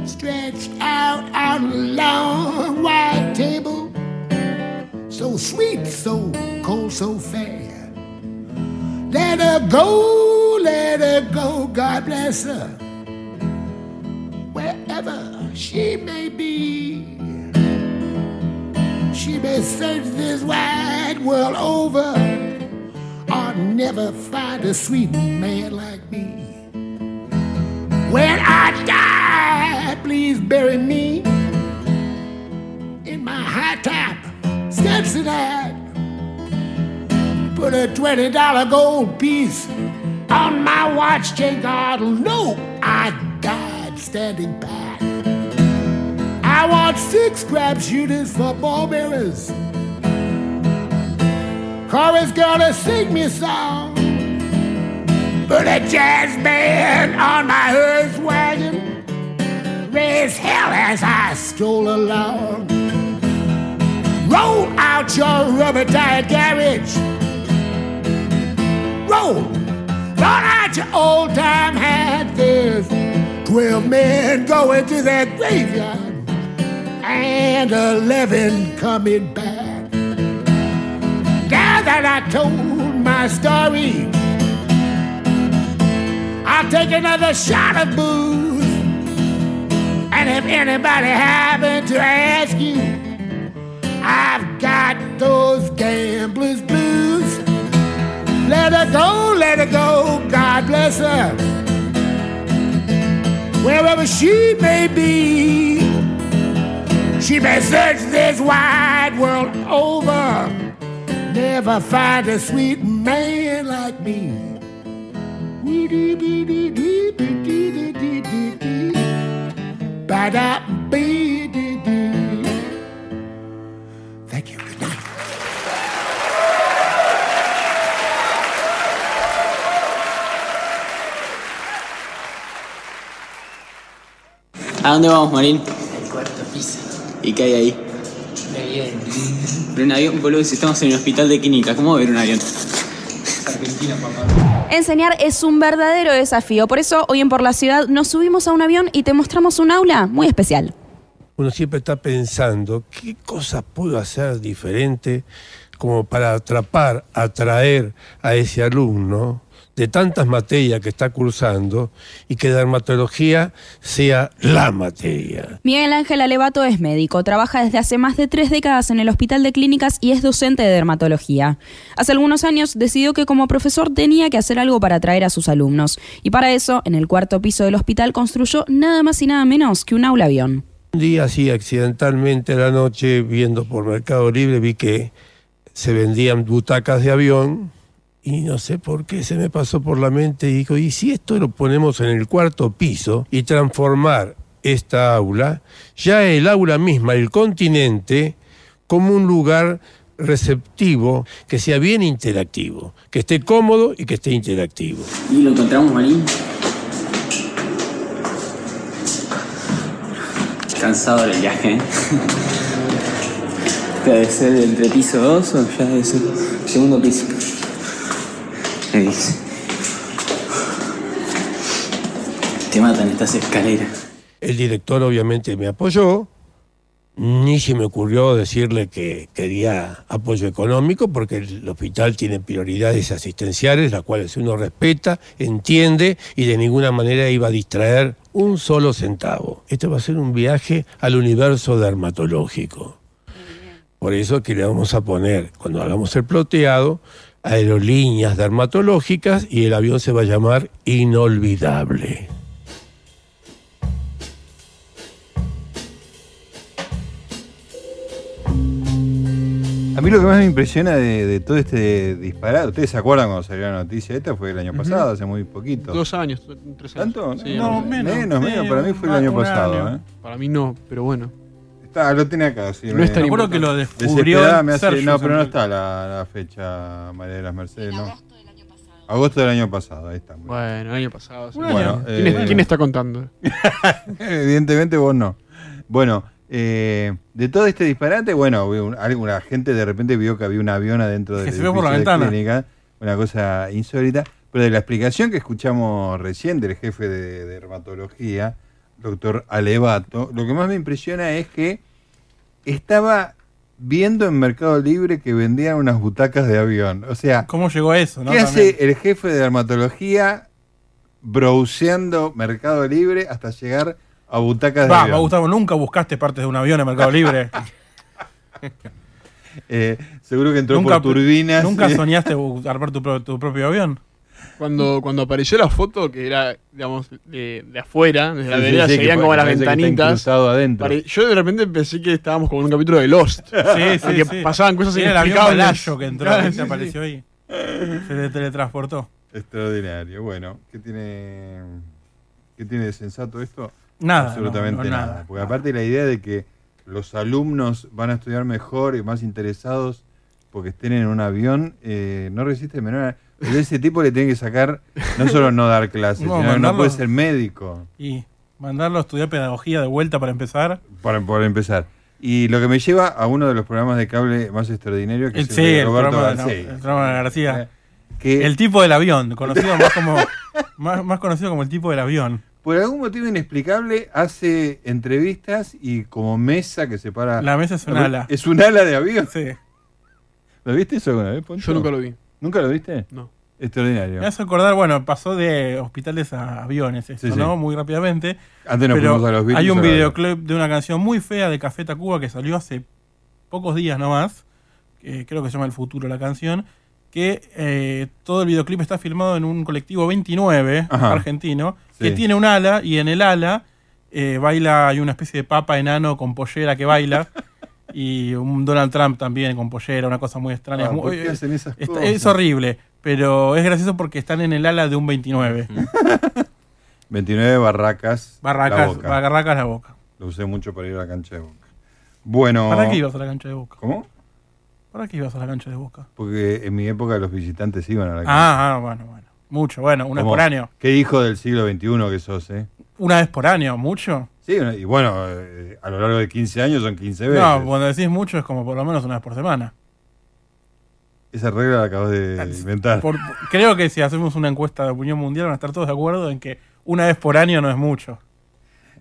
stretched out on a long white table. So sweet, so cold, so fair. Let her go, let her go, God bless her. Wherever she may be, she may search this wide world over or never find a sweet man like me. When I die, please bury me in my high top Stetson hat. Put a $20 gold piece on my watch chain. God, no, I died standing pat. I want six crap shooters for ball bearers. Chorus gonna sing me a song. Put a jazz band on my hearse wagon. Raise hell as I stroll along. Roll out your rubber tired garage. Roll, roll out your old time hat. There's 12 men going to that graveyard and 11 coming back. That I told my story, I'll take another shot of booze. And if anybody happened to ask you, I've got those gambler's blues. Let her go, let her go, God bless her. Wherever she may be, she may search this wide world over. Never find a sweet man like me. Thank you. Good night. ¿A dónde vamos, Marín? El cuarto piso. ¿Y qué hay ahí? Bien. Pero un avión, boludo, si estamos en el hospital de clínica, ¿cómo va a ver un avión? Argentina, papá. Enseñar es un verdadero desafío. Por eso, hoy en Por la Ciudad nos subimos a un avión y te mostramos un aula muy especial. Uno siempre está pensando qué cosas puedo hacer diferente como para atrapar, atraer a ese alumno de tantas materias que está cursando y que dermatología sea la materia. Miguel Ángel Alevato es médico, trabaja desde hace más de tres décadas en el Hospital de Clínicas y es docente de dermatología. Hace algunos años decidió que como profesor tenía que hacer algo para atraer a sus alumnos y para eso, en el cuarto piso del hospital construyó nada más y nada menos que un aula avión. Un día así accidentalmente a la noche, viendo por Mercado Libre, vi que se vendían butacas de avión y no sé por qué se me pasó por la mente y dijo, ¿y si esto lo ponemos en el cuarto piso y transformar esta aula, ya el aula misma, el continente, como un lugar receptivo, que sea bien interactivo, que esté cómodo y que esté interactivo. ¿Y lo encontramos, Marín? Cansado del viaje, ¿eh? ¿Debe ser entrepiso 2 o ya debe ser segundo piso? Dice. Te matan estas escaleras. El director obviamente me apoyó, ni se me ocurrió decirle que quería apoyo económico, porque el hospital tiene prioridades asistenciales, las cuales uno respeta, entiende y de ninguna manera iba a distraer un solo centavo. Esto va a ser un viaje al universo dermatológico. Por eso que le vamos a poner, cuando hagamos el ploteado, aerolíneas dermatológicas y el avión se va a llamar Inolvidable. A mí lo que más me impresiona de, de todo este disparate, ¿ustedes se acuerdan cuando salió la noticia esta? Fue el año pasado, hace muy poquito. Dos años, tres años. ¿Tanto? Sí, no, no, menos, menos, menos, sí, para mí fue el año pasado. año. ¿eh? Para mí no, pero bueno. Está, lo tiene acá, sí. No me- es tan Me acuerdo que lo descubrió me hace- Sergio No, pero no está la, la fecha, María de las Mercedes, no. Agosto del año pasado, ahí está. Bueno, el año pasado. sí. Bueno, ¿Quién, es- eh, quién está contando? Evidentemente vos no. Bueno, eh, de todo este disparate, bueno, un- alguna gente de repente vio que había un avión adentro del Que se ve por la de ventana. clínica, una cosa insólita. Pero de la explicación que escuchamos recién del jefe de, de dermatología, doctor Alevato, lo que más me impresiona es que estaba viendo en Mercado Libre que vendían unas butacas de avión. O sea, ¿Cómo llegó a eso? no? ¿qué También. hace el jefe de dermatología browseando Mercado Libre hasta llegar a butacas de Va, avión? Gustavo, nunca buscaste partes de un avión en Mercado Libre. Eh, seguro que entró ¿Nunca, por turbinas. ¿Nunca soñaste bu- armar tu, tu propio avión? Cuando, cuando apareció la foto, que era, digamos, de, de afuera, desde la Sí, sí, vereda, sí, se que veían pa- como que las que ventanitas. incrustado adentro. Pare- Yo de repente pensé que estábamos como en un capítulo de Lost. Sí, sí, Porque sí. pasaban cosas Era el avión. Palacio que entró, Claro, que sí, se sí. apareció ahí. Se le teletransportó. Extraordinario. Bueno, ¿qué tiene, ¿qué tiene de sensato esto? Nada, Absolutamente no, no, nada. nada, Porque aparte la idea de que los alumnos van a estudiar mejor y más interesados porque estén en un avión, eh, no resiste menor. De ese tipo le tienen que sacar, no solo no dar clases, No, sino que no puede ser médico, Y mandarlo a estudiar pedagogía de vuelta para empezar. para, empezar. Y lo que me lleva a uno de los programas de cable más extraordinarios que El, es el sí, de el Roberto programa, de- García. el programa de García. Que- El tipo del avión, conocido más como más, más conocido como el tipo del avión. Por algún motivo inexplicable hace entrevistas y como mesa que separa. La mesa es un ala. Es un ala de avión. Sí. ¿Lo viste eso alguna vez, Poncho? Yo nunca lo vi. ¿Nunca lo viste? No. Extraordinario. Me hace acordar, bueno, pasó de hospitales a aviones esto, Sí, sí. ¿no? Muy rápidamente. Antes nos Pero a los Beatles, hay un videoclip de una canción muy fea de Café Tacuba que salió hace pocos días nomás. que creo que se llama El Futuro la canción. Que eh, todo el videoclip está filmado en un colectivo 29 Ajá. argentino. Que tiene un ala y en el ala eh, baila, hay una especie de papa enano con pollera que baila. y un Donald Trump también con pollera, una cosa muy extraña. Ah, Muy- ¿por qué hacen esas está- cosas? es horrible, pero es gracioso porque están en el ala de un 29. 29 barracas. La Barracas, Boca. barracas la boca. Lo usé mucho para ir a la cancha de boca. Bueno. ¿Para qué ibas a la cancha de boca? ¿Cómo? ¿Para qué ibas a la cancha de boca? Porque en mi época los visitantes iban a la cancha. Ah, ah, bueno, bueno. Mucho, bueno, una vez por año. Qué hijo del siglo XXI que sos, ¿eh? Una vez por año, mucho. Sí, y bueno, eh, a lo largo de 15 años son 15 veces. No, cuando decís mucho es como por lo menos una vez por semana. Esa regla la acabas de inventar. Por- creo que si hacemos una encuesta de opinión mundial van a estar todos de acuerdo en que una vez por año no es mucho.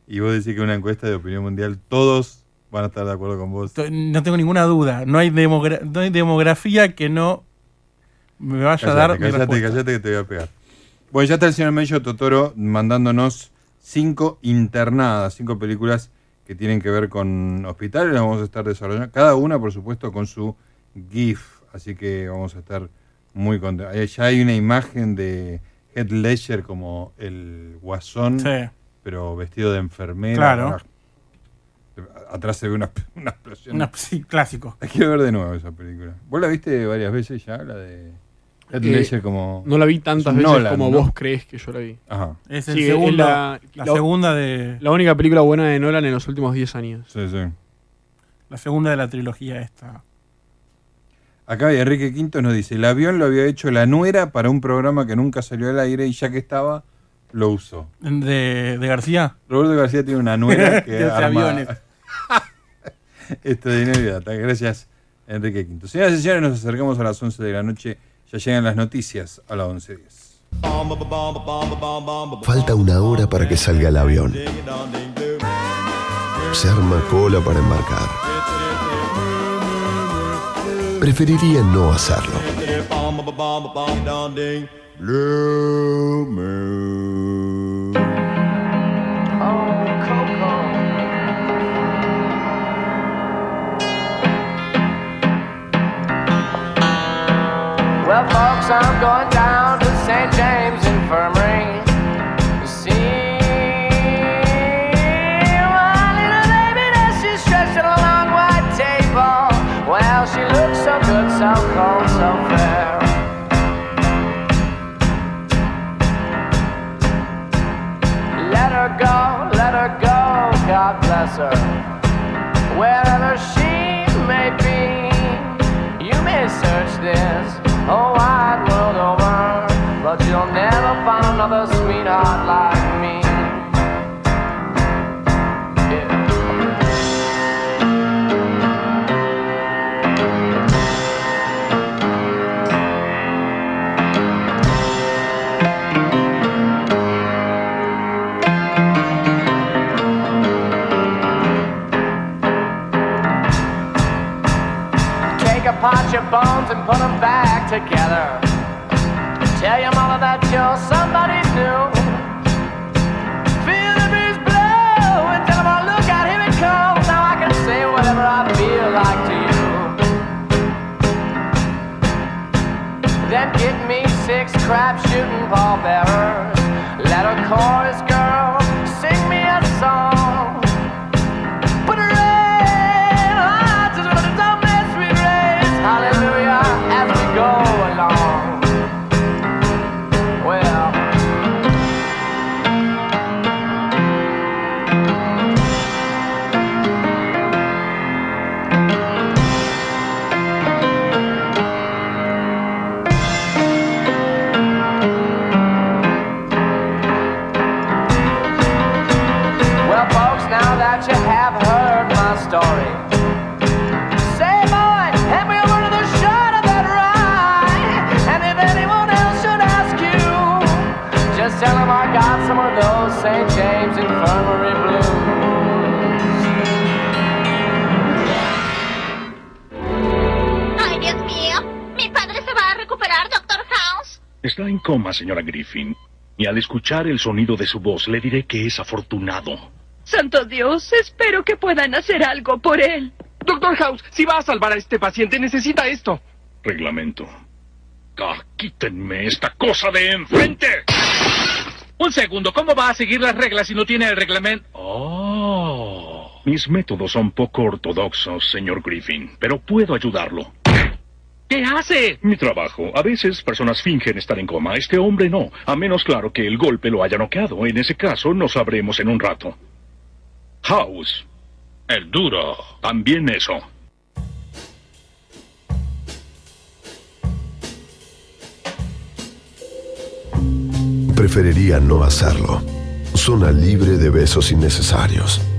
Y vos decís que una encuesta de opinión mundial, todos van a estar de acuerdo con vos. No tengo ninguna duda. No hay, demogra- no hay demografía que no me vaya a dar mi Callate, respuesta. callate que te voy a pegar. Bueno, ya está el señor Mello Totoro mandándonos cinco internadas, cinco películas que tienen que ver con hospitales. Las vamos a estar desarrollando, cada una, por supuesto, con su GIF. Así que vamos a estar muy contentos. Ya hay una imagen de Heath Ledger como el guasón, Sí. pero vestido de enfermera. Claro. Atrás se ve una, una explosión. Una- sí, clásico. Hay que ver de nuevo esa película. ¿Vos la viste varias veces ya? La de Eh, como. No la vi tantas veces Nolan, como ¿no? vos crees que yo la vi. Ajá. Es el Sí, segundo- la, la segunda de- La única película buena de Nolan en los últimos 10 años. Sí, sí. La segunda de la trilogía esta. Acá Enrique Quinto nos dice: el avión lo había hecho la nuera para un programa que nunca salió al aire y ya que estaba, lo usó. De, de García. Roberto García tiene una nuera que Que hace arma aviones. extraordinaria data. Gracias, Enrique Quinto. Señoras y señores, nos acercamos a las 11 de la noche. Ya llegan las noticias a las 11.10. Falta una hora para que salga el avión. Se arma cola para embarcar. Preferiría no hacerlo. Well, folks, I'm going down to St. James Infirmary to see my little baby that she's stretched at a long white table. Well, she looks so good, so cold, so fair. Let her go, let her go, God bless her. Wherever she may be, you may search this find another sweetheart like me. Take apart your bones and put them back together. Tell your mama that you're somebody new. Feel the breeze blow and tell I look out, here it comes. Now I can say whatever I feel like to you. Then get me six crap shooting ball bearers, let a chorus Está en coma, señora Griffin. Y al escuchar el sonido de su voz, le diré que es afortunado. Santo Dios, espero que puedan hacer algo por él. Doctor House, si va a salvar a este paciente, necesita esto. Reglamento. Ah, quítenme esta cosa de enfrente. Un segundo, ¿cómo va a seguir las reglas si no tiene el reglamento? Oh. Mis métodos son poco ortodoxos, señor Griffin, pero puedo ayudarlo. ¿Qué hace? Mi trabajo. A veces personas fingen estar en coma. Este hombre no. A menos claro que el golpe lo haya noqueado. En ese caso, no sabremos en un rato. House. El duro. También eso. Preferiría no hacerlo. Zona libre de besos innecesarios.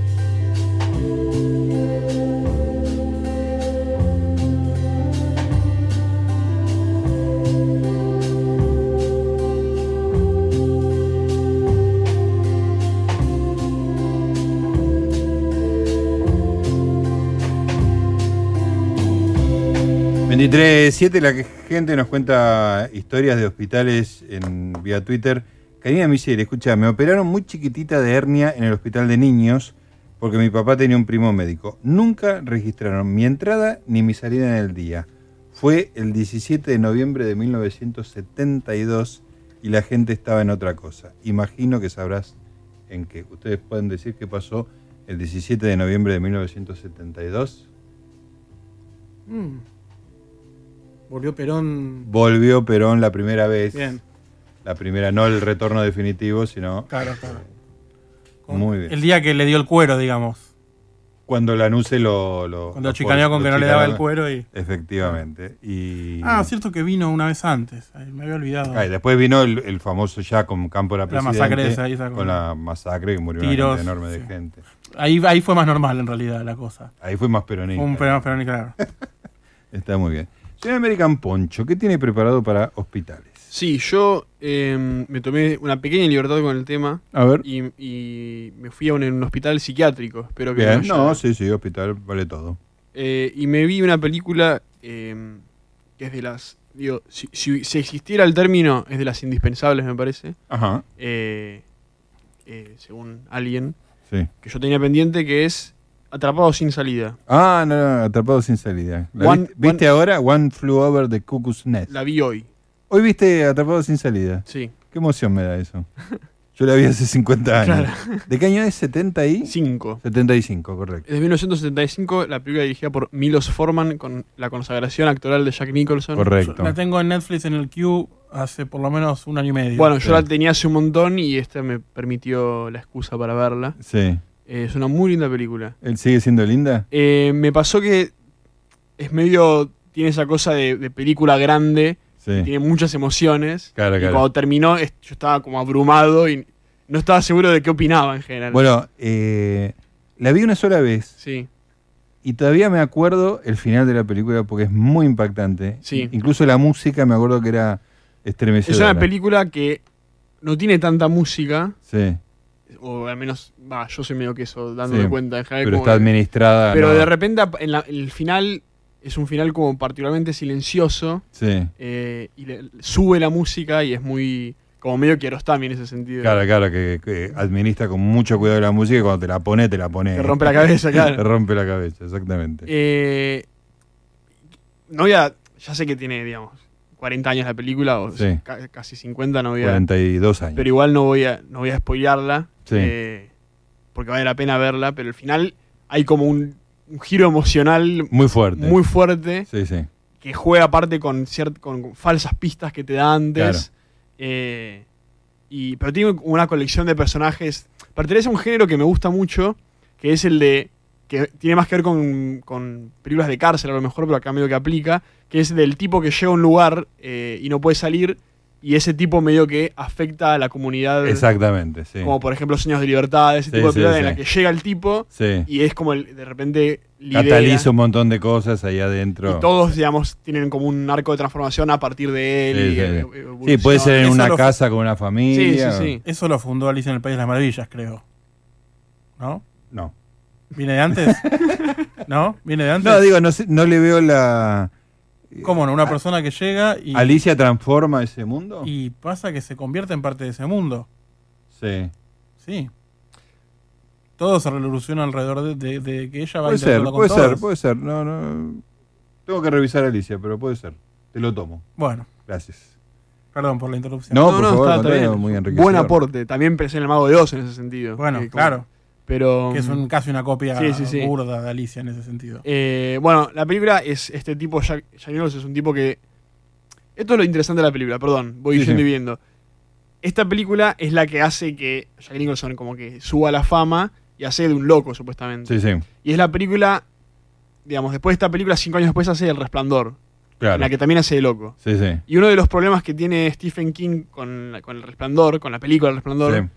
Siete la que- gente nos cuenta historias de hospitales en vía Twitter. Karina Michelle, escucha, me operaron muy chiquitita de hernia en el hospital de niños porque mi papá tenía un primo médico. Nunca registraron mi entrada ni mi salida en el día. Fue el 17 de noviembre de 1972 y la gente estaba en otra cosa. Imagino que sabrás en qué. Ustedes pueden decir qué pasó el 17 de noviembre de 1972. Mm. Volvió Perón. Volvió Perón la primera vez. Bien. La primera, no el retorno definitivo, sino. Claro, claro. Muy bien. El día que le dio el cuero, digamos. Cuando Lanuse lo. lo Cuando lo chicaneó con que no le daba el cuero y- Efectivamente. Y. Ah, cierto que vino una vez antes. Ay, me había olvidado. Ah, y después vino el, el famoso ya con Campo la La masacre esa, esa con con- la masacre que murió una Tiros, cantidad enorme de sí. gente. Ahí, ahí fue más normal en realidad la cosa. Ahí fue más peronista. Un y claro. Está muy bien. Señor American Poncho, ¿qué tiene preparado para hospitales? Sí, yo eh, me tomé una pequeña libertad con el tema. A ver. Y, y me fui a un, un hospital psiquiátrico. Espero que Bien, no, sí, sí, hospital vale todo. Eh, y me vi una película eh, que es de las. Digo, si, si- si existiera el término, es de las indispensables, me parece. Ajá. Eh, eh, según alguien. Sí. Que yo tenía pendiente, que es Atrapado sin salida. Ah, no, no, atrapado sin salida. ¿La One- viste, viste ahora? One Flew Over the Cuckoo's Nest. La vi hoy. Hoy viste Atrapado sin salida. Sí. Qué emoción me da eso. Yo la vi hace 50 años. Claro. ¿De qué año es? ¿75? 75, correcto. Es de 1975, la película dirigida por Milos Forman con la consagración actoral de Jack Nicholson. La tengo en Netflix en el queue hace por lo menos un año y medio. Bueno, yo la tenía hace un montón y esta me permitió la excusa para verla. Sí. Eh, es una muy linda película. ¿Él sigue siendo linda? Eh, me pasó que es medio. Tiene esa cosa de, de película grande. Sí. Tiene muchas emociones. Claro, y claro. cuando terminó, es- yo estaba como abrumado y no estaba seguro de qué opinaba en general. Bueno, eh, la vi una sola vez. Sí. Y todavía me acuerdo el final de la película porque es muy impactante. Sí. Incluso la música me acuerdo que era es estremecedora. una película que no tiene tanta música. Sí. O al menos, yo soy medio que eso, dándome Sí, cuenta. en general pero como está que- administrada, Pero no. de repente, en la- el final es un final como particularmente silencioso. Sí. eh, y le- sube la música y es muy. como medio Kiarostami en ese sentido. Claro, claro, que, que administra con mucho cuidado la música y cuando te la pone, te la pone. Te rompe la cabeza, claro. te rompe la cabeza, exactamente. Eh, no voy a. Ya sé que tiene, digamos, 40 años la película, o Sí. casi 50, no voy a. 42 años. Pero igual no voy a, no voy a spoilearla. Sí. eh, porque vale la pena verla, pero al final hay como un, un giro emocional Muy fuerte. muy fuerte Sí, sí. que juega aparte con, ciert- con falsas pistas que te da antes. Claro. eh, y, pero tiene una colección de personajes. Pertenece a un género que me gusta mucho, que es el de. Que tiene más que ver con, con películas de cárcel a lo mejor, pero acá medio que aplica, que es del tipo que llega a un lugar eh, y no puede salir Y ese tipo medio que afecta a la comunidad. Exactamente, sí. Como por ejemplo Sueños de Libertad, ese Sí, tipo de sí, películas sí. en la que llega el tipo Sí. y es como el- de repente lidera. Cataliza un montón de cosas ahí adentro. Y todos, digamos, tienen como un arco de transformación a partir de él. Sí, y, sí, sí. evoluciona. Sí, puede ser en Eso una casa con una familia. Sí, sí, sí. Eso lo fundó Alicia en el País de las Maravillas, creo. ¿No? No. ¿Viene de antes? ¿No? ¿Viene de antes? No, digo, no, sé- no le veo la. ¿Cómo no? Una persona que llega y, ¿Alicia transforma ese mundo? y pasa que se convierte en parte de ese mundo. Sí. Sí. Todo se revoluciona alrededor de, de- de que ella va Puede ser, interactuando con puede ser, puede ser. No, no. Tengo que revisar a Alicia, pero puede ser. Te lo tomo. Bueno. Gracias. Perdón por la interrupción. No, por favor, está- está bien. muy. Buen aporte. También pensé en el Mago de Oz en ese sentido. Bueno, como- claro. Pero. Que es un, casi una copia Sí, sí, sí. burda de Alicia en ese sentido. Eh, bueno, la película es este tipo, Jack, Jack Nicholson es un tipo que... Esto es lo interesante de la película, perdón, voy Sí, yendo sí. y viendo. Esta película es la que hace que Jack Nicholson como que suba a la fama y hace de un loco, supuestamente. Sí, sí. Y es la película, digamos, después de esta película, cinco años después hace El Resplandor, Claro. en la que también hace de loco. Sí, sí. Y uno de los problemas que tiene Stephen King con, la- con El Resplandor, con la película El Resplandor, Sí.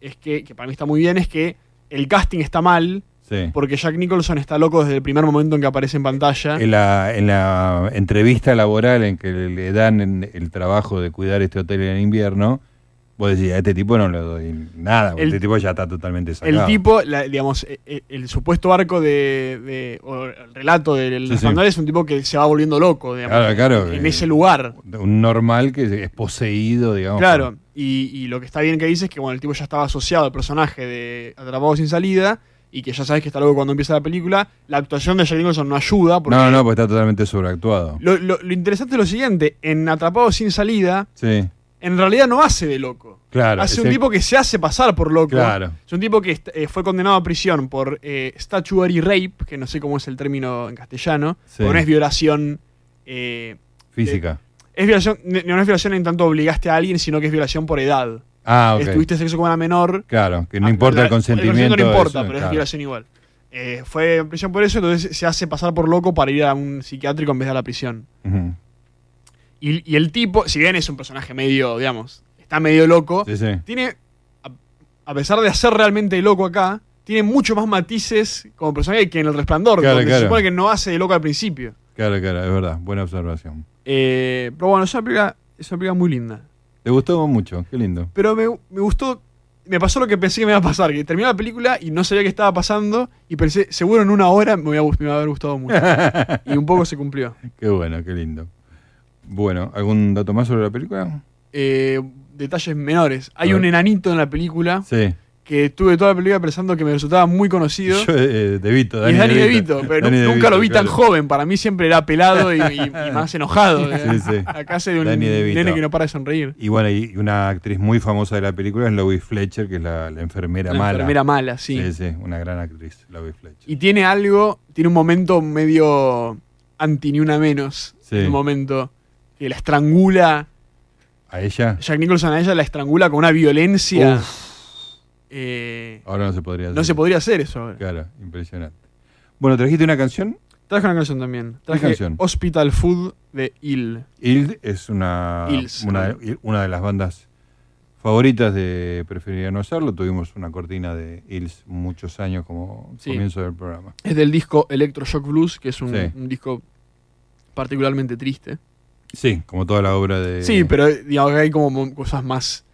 es que, que para mí está muy bien, es que el casting está mal, Sí. porque Jack Nicholson está loco desde el primer momento en que aparece en pantalla. En la, en la entrevista laboral en que le, dan en- el trabajo de cuidar este hotel en invierno, vos decís, a este tipo no le doy nada, porque El- este tipo ya está totalmente sacado. El tipo, la- digamos, e- e- el, supuesto arco de, de- o el relato del Sí, sí. es un tipo que se va volviendo loco, digamos, Claro, claro. en eh, ese lugar. Un normal que es poseído, digamos. Claro, y, y lo que está bien que dice es que bueno, el tipo ya estaba asociado al personaje de Atrapado sin salida y que ya sabes que está loco cuando empieza la película. La actuación de Jack Nicholson no ayuda. Porque No, no, porque está totalmente sobreactuado. Lo, lo- lo interesante es lo siguiente, en Atrapado sin salida, Sí, en realidad no hace de loco. claro. hace un el- tipo que se hace pasar por loco. Claro. Es un tipo que eh, fue condenado a prisión por eh, statuary rape, que no sé cómo es el término en castellano, Sí. porque no es violación. eh, Física. Es violación, no es violación en tanto obligaste a alguien, sino que es violación por edad. Ah, ok. Estuviste sexo con una menor. Claro, que no Ah, importa la- el consentimiento. no importa, eso, pero es violación igual. Eh, fue en prisión por eso, entonces se hace pasar por loco para ir a un psiquiátrico en vez de a la prisión. Y, y el tipo, si bien es un personaje medio, digamos, está medio loco, Sí, sí. tiene, a, a pesar de ser realmente loco acá, tiene mucho más matices como personaje que en El Resplandor, Claro, donde claro. se supone que no hace de loco al principio. Claro, claro, es verdad. Buena observación. Eh, pero bueno, es una película, es una película muy linda. Te gustó mucho, qué lindo. Pero me, me gustó, me pasó lo que pensé que me iba a pasar, que terminó la película y no sabía qué estaba pasando y pensé, seguro en una hora me, iba a haber gustado mucho. y un poco se cumplió. Qué bueno, qué lindo. Bueno, ¿algún dato más sobre la película? Eh, detalles menores. Hay un enanito en la película Sí. Que estuve toda la película pensando que me resultaba muy conocido. Yo, eh, De Vito, y Dani es Dani De De pero Dani nu- De nunca Vito, lo vi tan joven. Para mí siempre era pelado y, y- y más enojado. Sí, sí. Acá hace de un nene que no para de sonreír. Y bueno, y una actriz muy famosa de la película es Louise Fletcher, que es la, la enfermera La mala. enfermera mala, sí. Sí, sí, una gran actriz, Louise Fletcher. Y tiene algo, tiene un momento medio anti ni una menos. Sí. Un momento que la estrangula. ¿A ella? Jack Nicholson a ella la estrangula con una violencia. Eh, Ahora no se podría hacer. no se podría hacer eso ahora. Claro, impresionante. Bueno, ¿trajiste una canción? Traje una canción también. Traje canción? Hospital Food de Il. Ild es una, una, ¿no? una de las bandas favoritas de Preferiría no hacerlo. Tuvimos una cortina de Ils muchos años como Sí. comienzo del programa. Es del disco Electroshock Blues, que es un, Sí. un disco particularmente triste. Sí, como toda la obra de Sí, pero digamos que hay como mo- cosas más.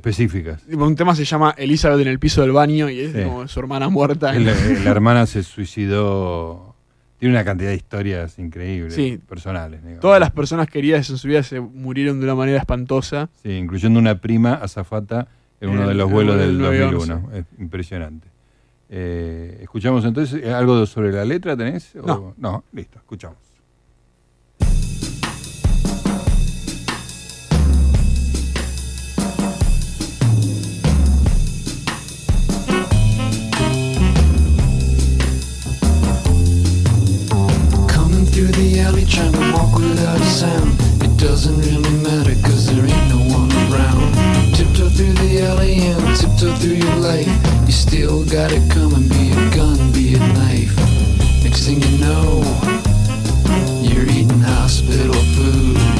Específicas. Un tema se llama Elizabeth en el piso del baño y es Sí. como su hermana muerta. La, la hermana se suicidó. Tiene una cantidad de historias increíbles, Sí. personales. digamos. Todas las personas queridas en su vida se murieron de una manera espantosa. Sí, incluyendo una prima azafata en uno de los el vuelos vuelo del del 2001. Es impresionante. Eh, escuchamos entonces, ¿eh, ¿algo sobre la letra tenés? o- No. No, listo, escuchamos. The trying to walk without a sound. It doesn't really matter cause there ain't no one around. Tiptoe through the alley and tiptoe through your life. You still got it coming, be a gun, be a knife. Next thing you know, you're eating hospital food.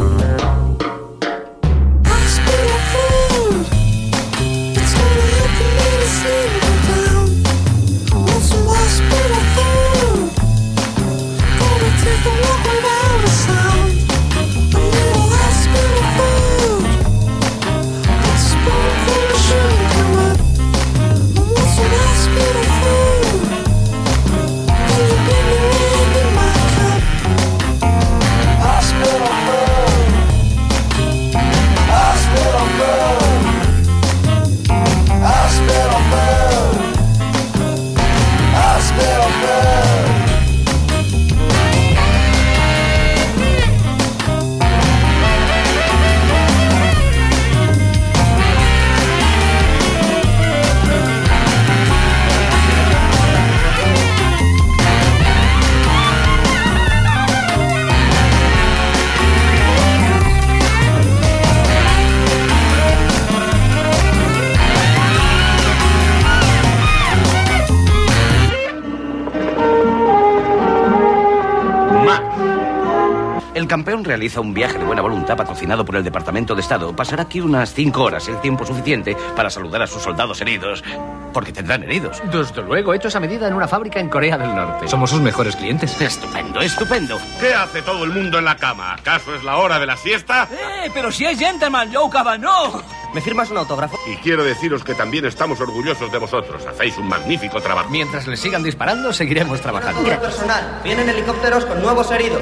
realiza un viaje de buena voluntad patrocinado por el Departamento de Estado. Pasará aquí unas cinco horas, el tiempo suficiente para saludar a sus soldados heridos. Porque tendrán heridos. Desde luego, hechos a medida en una fábrica en Corea del Norte. Somos sus mejores clientes. Estupendo, estupendo. ¿Qué hace todo el mundo en la cama? ¿Acaso es la hora de la siesta? ¡Eh, pero si es gentleman, Joe Cabano! ¿Me firmas un autógrafo? Y quiero deciros que también estamos orgullosos de vosotros. Hacéis un magnífico trabajo. Mientras les sigan disparando, seguiremos trabajando. Personal, vienen helicópteros con nuevos heridos.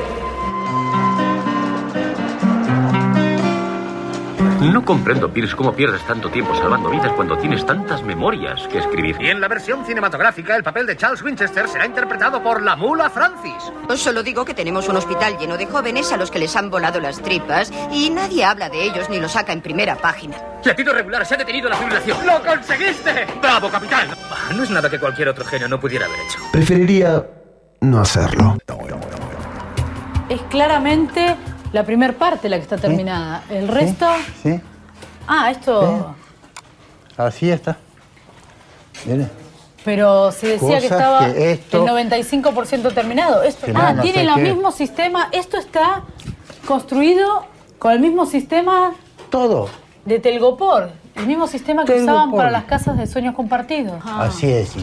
No comprendo, Pierce, cómo pierdes tanto tiempo salvando vidas cuando tienes tantas memorias que escribir. Y en la versión cinematográfica, el papel de Charles Winchester será interpretado por la mula Francis. Os solo digo que tenemos un hospital lleno de jóvenes a los que les han volado las tripas y nadie habla de ellos ni lo saca en primera página. Latido regular, se ha detenido la fibrilación. ¡Lo conseguiste! ¡Bravo, capitán! No es nada que cualquier otro genio no pudiera haber hecho. Preferiría no hacerlo. Es claramente la primera parte la que está terminada. El resto. Sí, Ah, esto. así está. Mire. Pero se decía que estaba que esto- el 95% terminado. Esto, Que ah, no, no tiene el qué. mismo sistema. Esto está construido con el mismo sistema. Todo. De Telgopor. El mismo sistema que Telgopor. usaban para las casas de sueños compartidos. Así es.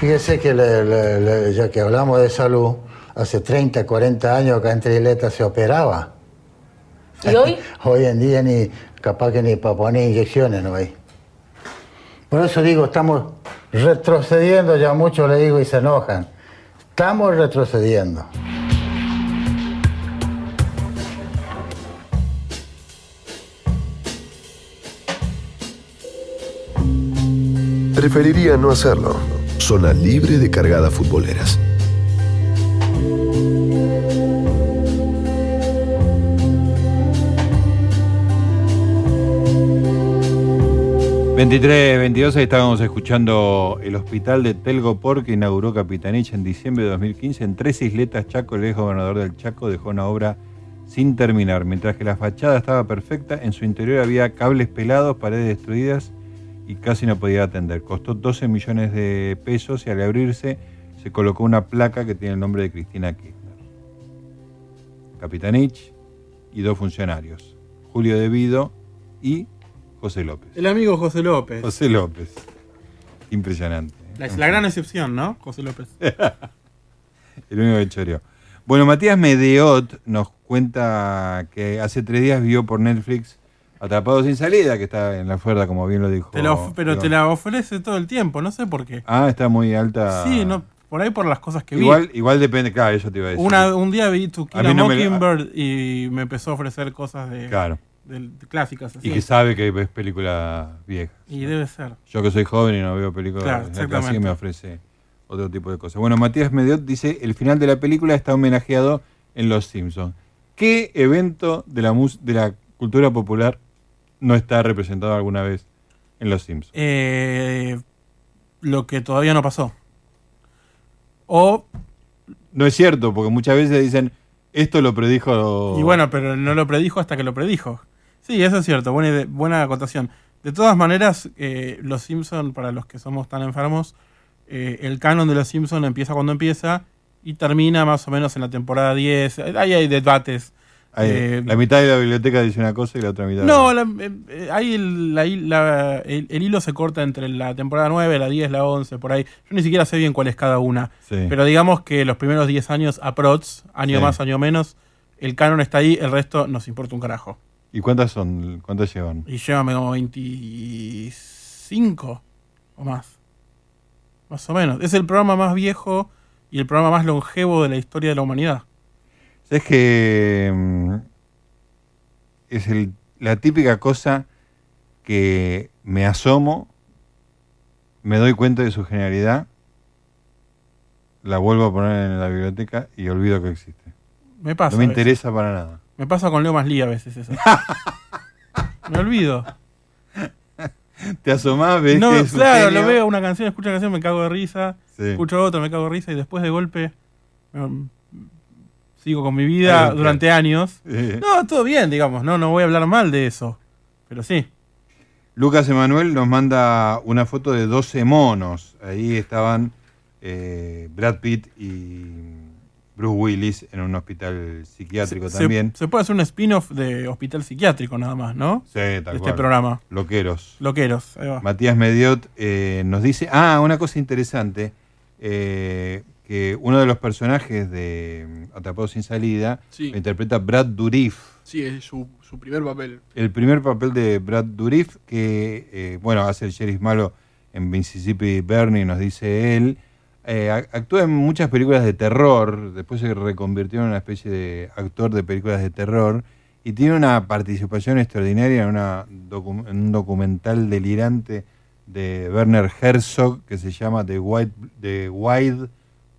Fíjese que le- le- le- ya que hablamos de salud, hace 30, 40 años acá en Trileta se operaba. ¿Y hoy? Hoy en día ni capaz que ni para poner inyecciones no hay. Por eso digo, estamos retrocediendo, ya muchos le digo y se enojan. Estamos retrocediendo. Preferiría no hacerlo. Zona libre de cargadas futboleras. ...23, 22, ahí estábamos escuchando el hospital de Telgopor que inauguró Capitanich en diciembre de 2015 en tres isletas Chaco. El ex gobernador del Chaco dejó una obra sin terminar. Mientras que la fachada estaba perfecta, en su interior había cables pelados, paredes destruidas y casi no podía atender. Costó 12 millones de pesos y al abrirse se colocó una placa que tiene el nombre de Cristina Kirchner. Capitanich y dos funcionarios, Julio De Vido y José López. El amigo José López. José López. Impresionante. La, la gran excepción, ¿no? José López. El único que choreó. Bueno, Matías Medeot nos cuenta que hace tres días vio por Netflix Atrapado sin salida, que está en la fuerza, como bien lo dijo. Te pero te la ofrece todo el tiempo, no sé por qué. Ah, está muy alta. Sí, no, por ahí por las cosas que igual, vi. igual depende, claro, eso te iba a decir. Una, un día vi To Kill A a, mí no me- Mockingbird y me empezó a ofrecer cosas de, Claro. de- de clásicas. Así. Y que sabe que ves películas viejas. Y debe ser. Yo que soy joven y no veo películas Claro, clásicas me ofrece otro tipo de cosas. Bueno, Matías Mediot dice, el final de la película está homenajeado en Los Simpsons. ¿Qué evento de la, mus- de la cultura popular no está representado alguna vez en Los Simpsons? Eh, lo que todavía no pasó. O, No es cierto, porque muchas veces dicen, esto lo predijo... y bueno, pero no lo predijo hasta que lo predijo. Sí, eso es cierto, buena, buena acotación. De todas maneras, eh, Los Simpson para los que somos tan enfermos, eh, el canon de Los Simpson empieza cuando empieza y termina más o menos en la temporada 10. Ahí hay debates. Eh, la mitad de la biblioteca dice una cosa y la otra mitad... No, la- eh, ahí el, la hi- la- el- el hilo se corta entre la temporada 9, la 10, la 11, por ahí. Yo ni siquiera sé bien cuál es cada una. Sí. Pero digamos que los primeros 10 años, aprox, año Sí. más, año menos, el canon está ahí, el resto nos importa un carajo. ¿Y cuántas son? ¿Cuántas llevan? Y llévame como 25 o más. Más o menos. Es el programa más viejo y el programa más longevo de la historia de la humanidad. Es que mm, es el- la típica cosa que me asomo, me doy cuenta de su genialidad, la vuelvo a poner en la biblioteca y olvido que existe. Me pasa. no me interesa para nada. Me pasa con Leo Masli a veces eso. me olvido. Te asomás, ves No, que es claro, lo veo, una canción, escucho una canción, me cago de risa. Sí. Escucho otra, me cago de risa y después de golpe mm, sigo con mi vida durante años. No, todo bien, digamos, no, no voy a hablar mal de eso. Pero sí. Lucas Emanuel nos manda una foto de 12 monos. Ahí estaban eh, Brad Pitt y Bruce Willis en un hospital psiquiátrico Se- también. Se, puede hacer un spin-off de hospital psiquiátrico nada más, ¿no? Sí, tal este cual. programa. Loqueros. Loqueros, ahí va. Matías Mediot eh, nos dice, ah, una cosa interesante, eh, que uno de los personajes de mm, Atrapado sin salida Sí. lo interpreta Brad Dourif. Sí, es su, su primer papel. El primer papel de Brad Dourif, que, eh, bueno, hace el sheriff malo en Mississippi Bernie, nos dice él. Eh, actúa en muchas películas de terror, después se reconvirtió en una especie de actor de películas de terror y tiene una participación extraordinaria en, una docu- en un documental delirante de Werner Herzog que se llama The White, The Wide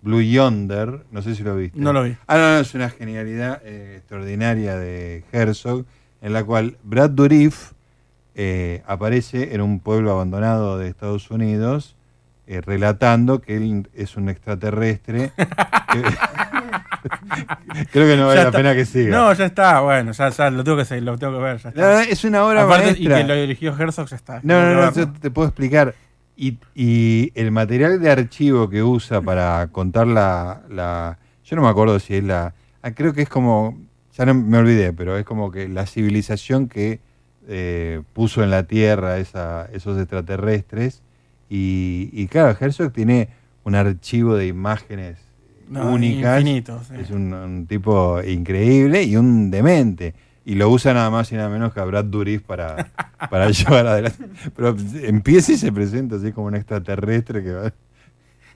Blue Yonder. No sé si lo viste. No lo vi. Ah, no, no, es una genialidad eh, extraordinaria de Herzog, en la cual Brad Dourif eh, aparece en un pueblo abandonado de Estados Unidos, eh, relatando que él es un extraterrestre. que- Creo que no vale Ya la está. pena que siga. No, ya está, bueno, ya, ya lo tengo que seguir, lo tengo que ver, ya está. La verdad, es una obra Aparte, maestra. Y que lo dirigió Herzog, ya está. No, no, no, verlo. yo te puedo explicar. Y, y el material de archivo que usa para contar la, la- Yo no me acuerdo si es la... ah, creo que es como... Ya no me olvidé, pero es como que la civilización que eh, puso en la Tierra esa, esos extraterrestres. Y, y claro, Herzog tiene un archivo de imágenes No, únicas. infinito, sí. Es un, un tipo increíble y un demente. Y lo usa nada más y nada menos que a Brad Dourif para, para llevar adelante. Pero empieza y se presenta así como un extraterrestre que va.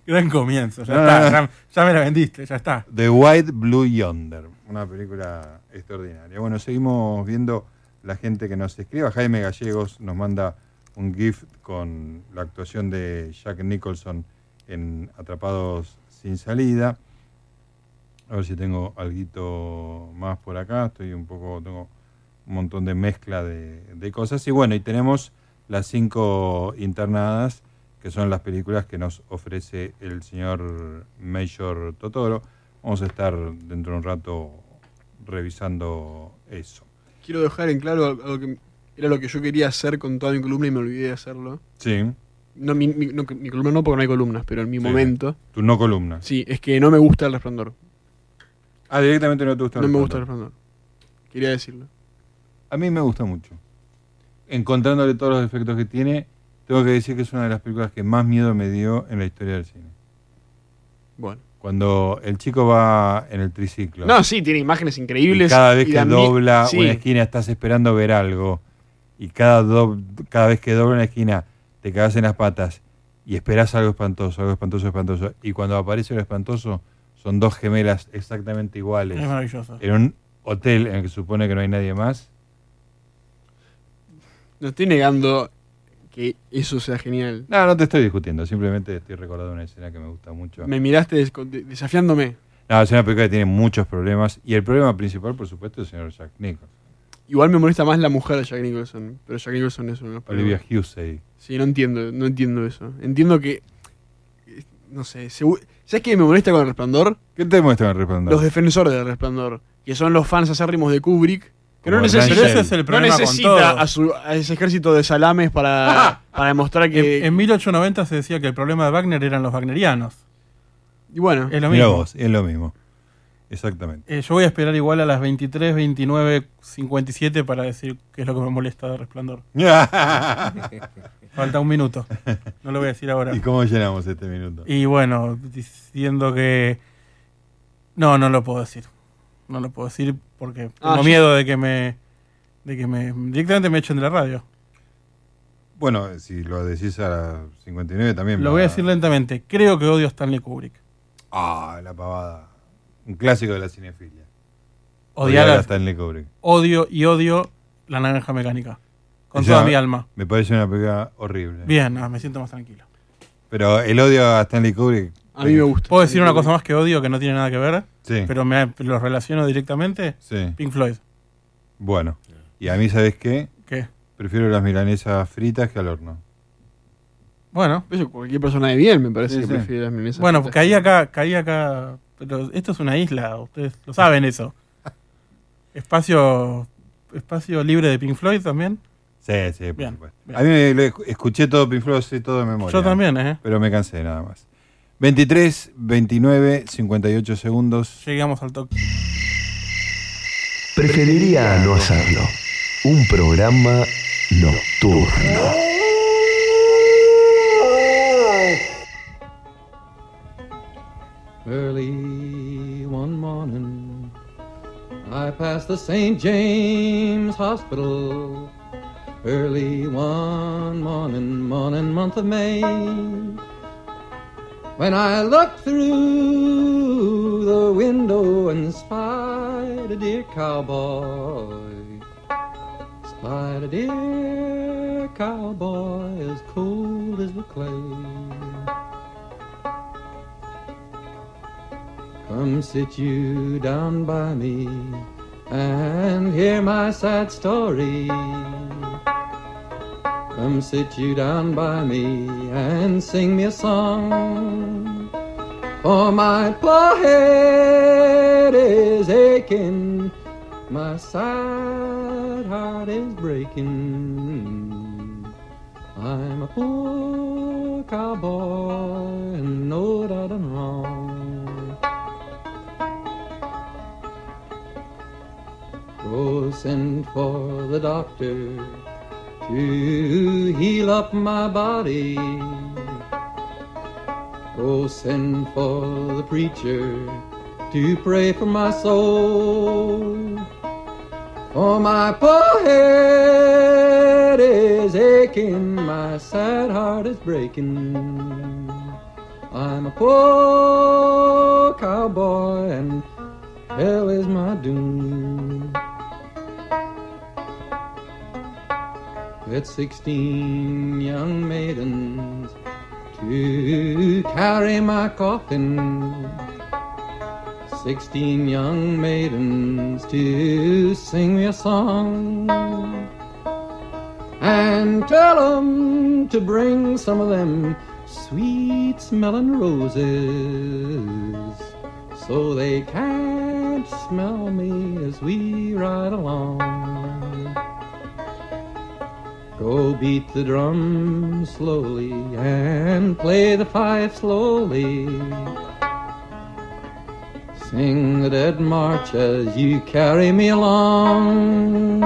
Gran comienzo, ya No, está, no, no. Ya, ya me la vendiste, ya está. The White Blue Yonder, una película extraordinaria. Bueno, seguimos viendo la gente que nos escriba. Jaime Gallegos nos manda un GIF con la actuación de Jack Nicholson en Atrapados sin salida. A ver si tengo algo más por acá. Estoy un poco, tengo un montón de mezcla de, de cosas. Y bueno, y tenemos las cinco internadas, que son las películas que nos ofrece el señor Major Totoro. Vamos a estar dentro de un rato revisando eso. Quiero dejar en claro algo que era lo que yo quería hacer con toda mi columna y me olvidé de hacerlo. Sí. No, mi, mi- no, mi columna no, porque no hay columnas, pero en mi Sí. momento. Tu no columna. Sí, es que no me gusta el resplandor. Ah, directamente no te gusta No me gusta el Resplandor. Quería decirlo. A mí me gusta mucho. Encontrándole todos los defectos que tiene, tengo que decir que es una de las películas que más miedo me dio en la historia del cine. Bueno. Cuando el chico va en el triciclo. No, sí, tiene imágenes y increíbles. cada vez y que dobla sí. una esquina estás esperando ver algo. Y cada, do- cada vez que dobla una esquina te cagas en las patas y esperas algo espantoso, algo espantoso, espantoso. Y cuando aparece lo espantoso, son dos gemelas exactamente iguales. Es maravilloso. En un hotel en el que supone que no hay nadie más. No estoy negando que eso sea genial. No, no te estoy discutiendo, simplemente estoy recordando una escena que me gusta mucho. Me miraste des- de- desafiándome. No, es una película que tiene muchos problemas y el problema principal, por supuesto, es el señor Jack Nicholson. Igual me molesta más la mujer de Jack Nicholson. Pero Jack Nicholson es uno de los Olivia. Hussey. Sí, no entiendo, no entiendo eso. Entiendo que. No sé. segu- ¿Sabes qué me molesta con el resplandor? ¿Qué te muestra el resplandor? Los defensores del resplandor. Que son los fans acérrimos de Kubrick. Que no. Pero ese es el no problema con necesita a, su- a ese ejército de salames para, para demostrar que. En, en 1890 se decía que el problema de Wagner eran los wagnerianos. y bueno, Es lo mismo. vos, es lo mismo. Exactamente. Eh, yo voy a esperar igual a las 23, 29, 57 para decir qué es lo que me molesta de Resplandor. Falta un minuto. No lo voy a decir ahora. ¿Y cómo llenamos este minuto? Y bueno, diciendo que... No, no lo puedo decir. No lo puedo decir porque Ah, tengo miedo de que me... De que me... Directamente me echen de la radio. Bueno, si lo decís a las 59 también. Lo voy a decir lentamente. Creo que odio a Stanley Kubrick. Ah, la pavada. Un clásico de la cinefilia. Odiar a a- Stanley Kubrick. Odio y odio la naranja mecánica. Con toda mi alma. Me parece una película horrible. Bien, ah, me siento más tranquilo. Pero el odio a Stanley Kubrick. a mí me gusta. ¿Puedo decir una cosa más que odio que no tiene nada que ver? Sí. Pero me lo relaciono directamente. Sí. Pink Floyd. Bueno. Y a mí, ¿sabes qué? ¿Qué? Prefiero las milanesas fritas que al horno. Bueno. Eso cualquier persona de bien me parece Sí, que sí. prefiere las milanesas Bueno, fritas. caí acá, caí acá. Pero esto es una isla, ustedes lo saben eso. Espacio espacio libre de Pink Floyd también. Sí, sí, por Bien, supuesto. bien. A mí me, lo escuché todo Pink Floyd, sé todo de memoria. Yo también, ¿eh? Pero me cansé nada más. 23, 29, 58 segundos. Llegamos al toque. Preferiría no hacerlo. Un programa nocturno. Early one morning, I passed the St. James Hospital. Early one morning, morning, month of May. When I looked through the window and spied a dear cowboy. Spied a dear cowboy as cold as the clay. Come sit you down by me and hear my sad story. Come sit you down by me and sing me a song. For my poor head is aching, my sad heart is breaking. I'm a poor cowboy and know that I'm wrong. Go send for the doctor to heal up my body. Go send for the preacher to pray for my soul. For my poor head is aching, my sad heart is breaking. I'm a poor cowboy and hell is my doom. With sixteen young maidens to carry my coffin. Sixteen young maidens to sing me a song. And tell 'em to bring some of them sweet smelling roses. So they can't smell me as we ride along. Go beat the drum slowly and play the fife slowly. Sing the dead march as you carry me along.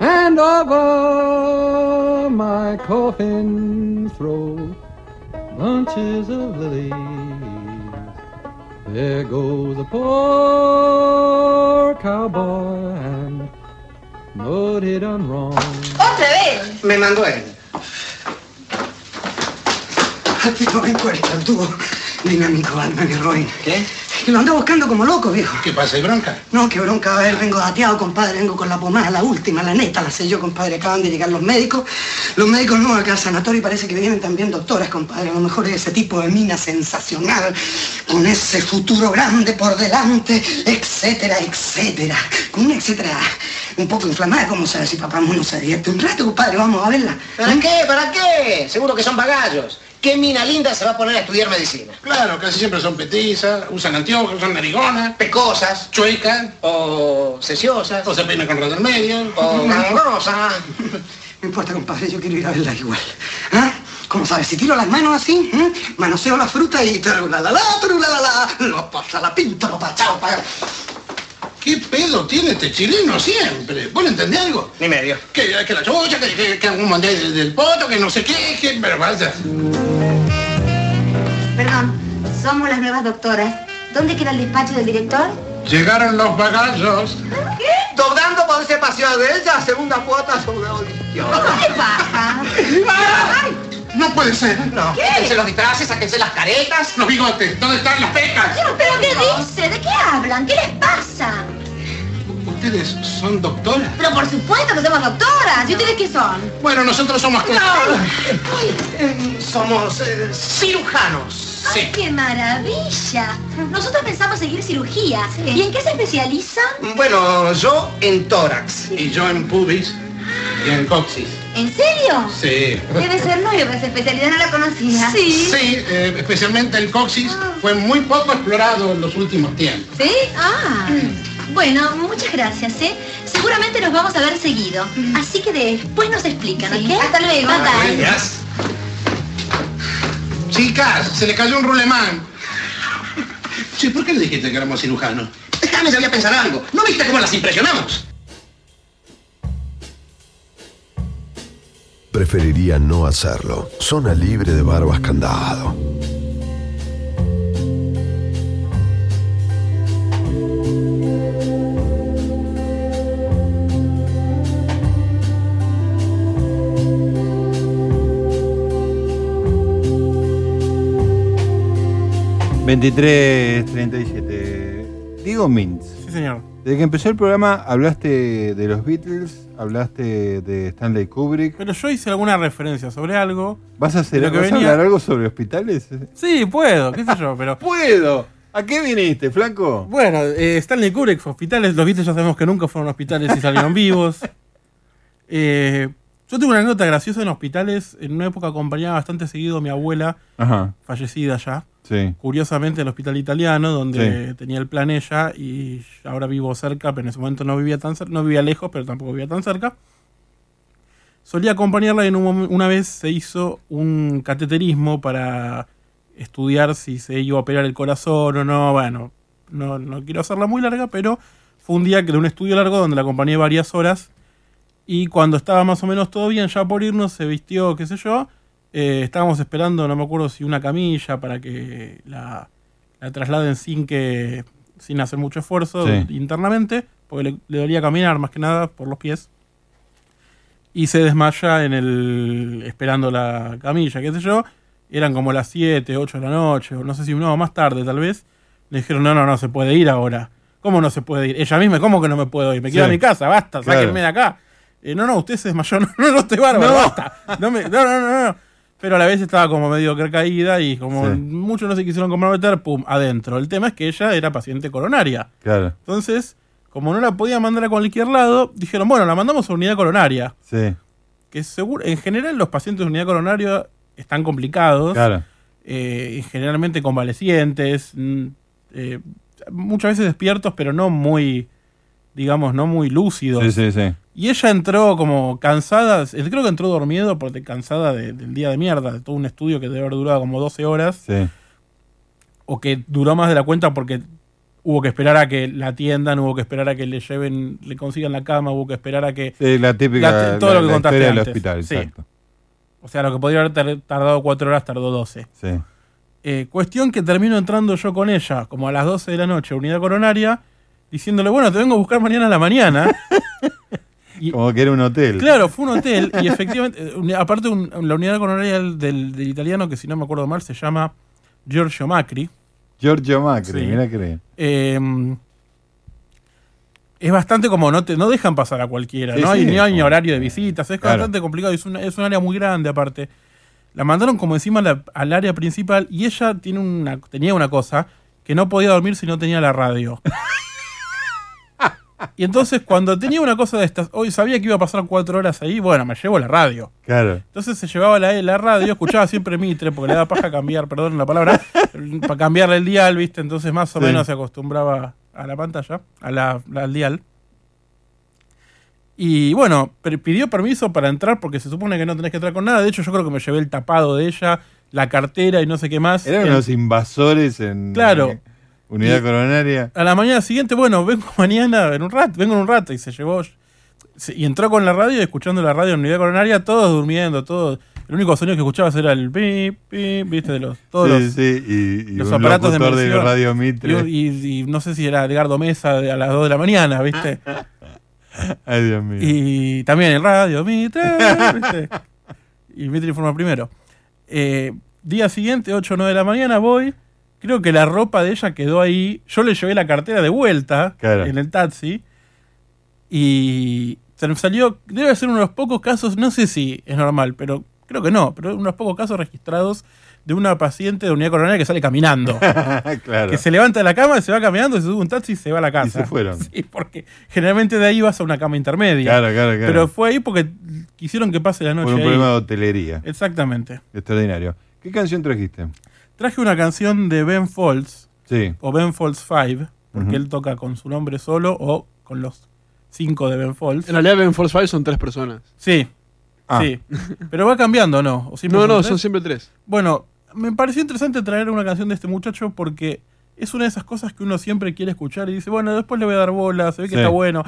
And over my coffin throw bunches of lilies. There goes a poor cowboy and know he done wrong. ¡Otra vez! Me mandó él. Aquí no encuentran tú, dinámico Batman y Robin. ¿Qué? Que lo anda buscando como loco, viejo. ¿Qué pasa? ¿Hay bronca? No, qué bronca va a haber. Vengo dateado, compadre. Vengo con la pomada, la última, la neta, la sé yo, compadre. Acaban de llegar los médicos. Los médicos nuevos acá al sanatorio y parece que vienen también doctoras, compadre. A lo mejor es ese tipo de mina sensacional, con ese futuro grande por delante, etcétera, etcétera. Con una etcétera un poco inflamada, ¿cómo sabe si papá no se divierte un rato, compadre? Vamos a verla. ¿Para qué? ¿Para qué? Seguro que son bagallos. ¿Qué mina linda se va a poner a estudiar medicina? Claro, casi siempre son petizas, usan anteojos, son narigonas, Pecosas. chuecas, O seciosas. o se peinan con rata en medio. O gangrosas. No importa, compadre, yo quiero ir a verla igual. ¿Ah? ¿Cómo sabes? Si tiro las manos así, ¿eh? manoseo la fruta y la la la, la la la, lo pasa la pinta, lo pachao, pa. ¿Qué pedo tiene este chileno siempre? ¿Vos le entendés algo? Ni medio. Que, que la chucha, que, que, que un mandé del, del poto, que no sé qué, que... Pero vaya. Perdón, somos las nuevas doctoras. ¿Dónde queda el despacho del director? Llegaron los bagallos. Doblando por ese paseo de ella, segunda cuota sobre audición. ¿Qué pasa? No puede ser. No. Sáquense los disfraces, sáquense las caretas. Los bigotes, ¿dónde están las pecas? ¿Pero qué dice? ¿De qué hablan? ¿Qué les pasa? ¿Ustedes son doctoras? Pero por supuesto que somos doctoras. ¿Y ustedes qué son? Bueno, nosotros somos... Eh, Somos eh, cirujanos. ¡Ay, qué maravilla! Nosotros pensamos seguir cirugía. ¿Y en qué se especializan? Bueno, yo en tórax. Y yo en pubis y en coxis. ¿En serio? Sí. Debe ser nueva esa especialidad, no la conocía. Sí, eh, especialmente el coxis fue muy poco explorado en los últimos tiempos. ¿Sí? Ah. Bueno, muchas gracias, ¿eh? Seguramente nos vamos a ver seguido. Así que después nos explican, ¿ok? Hasta luego. Bye, bye. Chicas, se le cayó un rulemán. Sí, ¿por qué le dijiste que éramos cirujanos? Déjame, sabía pensar algo. ¿No viste cómo las impresionamos? Preferiría no hacerlo. Zona libre de barbas candado. ...2337... Diego Mintz. Sí, señor. Desde que empezó el programa hablaste de los Beatles, hablaste de Stanley Kubrick. Pero yo hice alguna referencia sobre algo. ¿Vas a hacer Lo que ¿vas a venía- hablar algo sobre hospitales? Sí, puedo, qué sé yo, pero. ¡Puedo! ¿A qué viniste, flaco? Bueno, eh, Stanley Kubrick fue hospitales, los Beatles ya sabemos que nunca fueron hospitales y salieron vivos. Eh, yo tuve una anécdota graciosa en hospitales. En una época acompañaba bastante seguido a mi abuela, Ajá. fallecida ya. Sí. Curiosamente, el hospital italiano, donde Sí. tenía el plan ella, y ahora vivo cerca, pero en ese momento no vivía tan cerca, no vivía lejos, pero tampoco vivía tan cerca. Solía acompañarla y en un una vez se hizo un cateterismo para estudiar si se iba a operar el corazón o no. Bueno, no, no quiero hacerla muy larga, pero fue un día que de un estudio largo donde la acompañé varias horas. Y cuando estaba más o menos todo bien, ya por irnos, se vistió, qué sé yo. Eh, estábamos esperando, no me acuerdo si una camilla para que la, la trasladen sin que sin hacer mucho esfuerzo Sí. internamente, porque le, le dolía caminar más que nada por los pies. Y se desmaya en el esperando la camilla, qué sé yo. Eran como las 7, 8 de la noche, o no sé si no, más tarde tal vez. Le dijeron, no, no, no se puede ir ahora. ¿Cómo no se puede ir? Ella misma, ¿cómo que no me puedo ir? Me quedo Sí. a mi casa, basta, Claro. sáquenme de acá. Eh, no, no, usted se desmayó, no, no, no, estoy bárbaro, No. basta. No, me- no, no, no, no. Pero a la vez estaba como medio caída y como Sí. muchos no se quisieron comprometer, pum, adentro. El tema es que ella era paciente coronaria. Claro. Entonces, como no la podía mandar a cualquier lado, dijeron, bueno, la mandamos a unidad coronaria. Sí. Que seguro, en general los pacientes de unidad coronaria están complicados. Claro. eh, generalmente convalecientes, mm, eh, muchas veces despiertos, pero no muy digamos, no muy lúcidos. Sí, sí, sí. Y ella entró como cansada, creo que entró dormido porque cansada de- del día de mierda, de todo un estudio que debe haber durado como 12 horas, Sí. o que duró más de la cuenta porque hubo que esperar a que la atiendan, hubo que esperar a que le lleven, le consigan la cama, hubo que esperar a que... Sí, la típica La- todo la- lo que contaste del antes. hospital, Sí. exacto. O sea, lo que podría haber tar- tardado 4 horas tardó 12. Sí. Eh, cuestión que termino entrando yo con ella, como a las 12 de la noche, a unidad coronaria, diciéndole, bueno, te vengo a buscar mañana a la mañana. Como que era un hotel. Claro, fue un hotel y efectivamente, eh, aparte un- la unidad coronaria del, del- italiano, que si no me acuerdo mal, se llama Giorgio Macri. Giorgio Macri, Sí. mira que. Eh, es bastante como no te no dejan pasar a cualquiera, Sí, no hay sí, ni hay ni horario de visitas, es Claro. bastante complicado, es, una- es un área muy grande aparte. La mandaron como encima la- al área principal y ella tiene una, tenía una cosa que no podía dormir si no tenía la radio. y entonces cuando tenía una cosa de estas, hoy sabía que iba a pasar cuatro horas ahí, bueno, me llevo la radio. Claro. Entonces se llevaba la, la radio, escuchaba siempre Mitre, porque le daba paja cambiar, perdón la palabra, para cambiarle el dial, ¿viste? Entonces más o Sí. menos se acostumbraba a la pantalla, a la, al dial. Y bueno, pidió permiso para entrar porque se supone que no tenés que entrar con nada. De hecho, yo creo que me llevé el tapado de ella, la cartera y no sé qué más. Eran El- unos invasores en Claro. Unidad Y- coronaria. a la mañana siguiente, bueno, vengo mañana en un rato, vengo en un rato y se llevó y entró con la radio, escuchando la radio en unidad coronaria, todos durmiendo, todos. El único sonido que escuchabas era el pip, pip, viste, de los todos Sí, los, sí, y- y los un aparatos de. Radio Mitre. Y, y- y no sé si era Edgardo Mesa a las 2 de la mañana, ¿viste? Ay, Dios mío. Y también el radio, Mitre, ¿viste? Y Mitre informa primero. Eh, día siguiente, 8 o 9 de la mañana, voy. Creo que la ropa de ella quedó ahí. Yo le llevé la cartera de vuelta Claro. en el taxi. Y se salió, debe ser uno de los pocos casos, no sé si es normal, pero creo que no, pero uno de los pocos casos registrados de una paciente de unidad coronaria que sale caminando. claro. Que se levanta de la cama, se va caminando, se sube un taxi y se va a la casa. Y se fueron. Sí, porque generalmente de ahí vas a una cama intermedia. Claro, claro, claro. Pero fue ahí porque quisieron que pase la noche Por un ahí. problema de hotelería. Exactamente. Extraordinario. ¿Qué canción trajiste? Traje una canción de Ben Folds, Sí. o Ben Folds 5, porque él toca con su nombre solo o con los cinco de Ben Folds. En realidad Ben Force 5 son tres personas. Sí. Ah. Sí. Pero va cambiando, ¿no? ¿O siempre No, no, tres? son siempre tres. Bueno, me pareció interesante traer una canción de este muchacho porque es una de esas cosas que uno siempre quiere escuchar y dice, bueno, después le voy a dar bola, se ve que Sí. está bueno.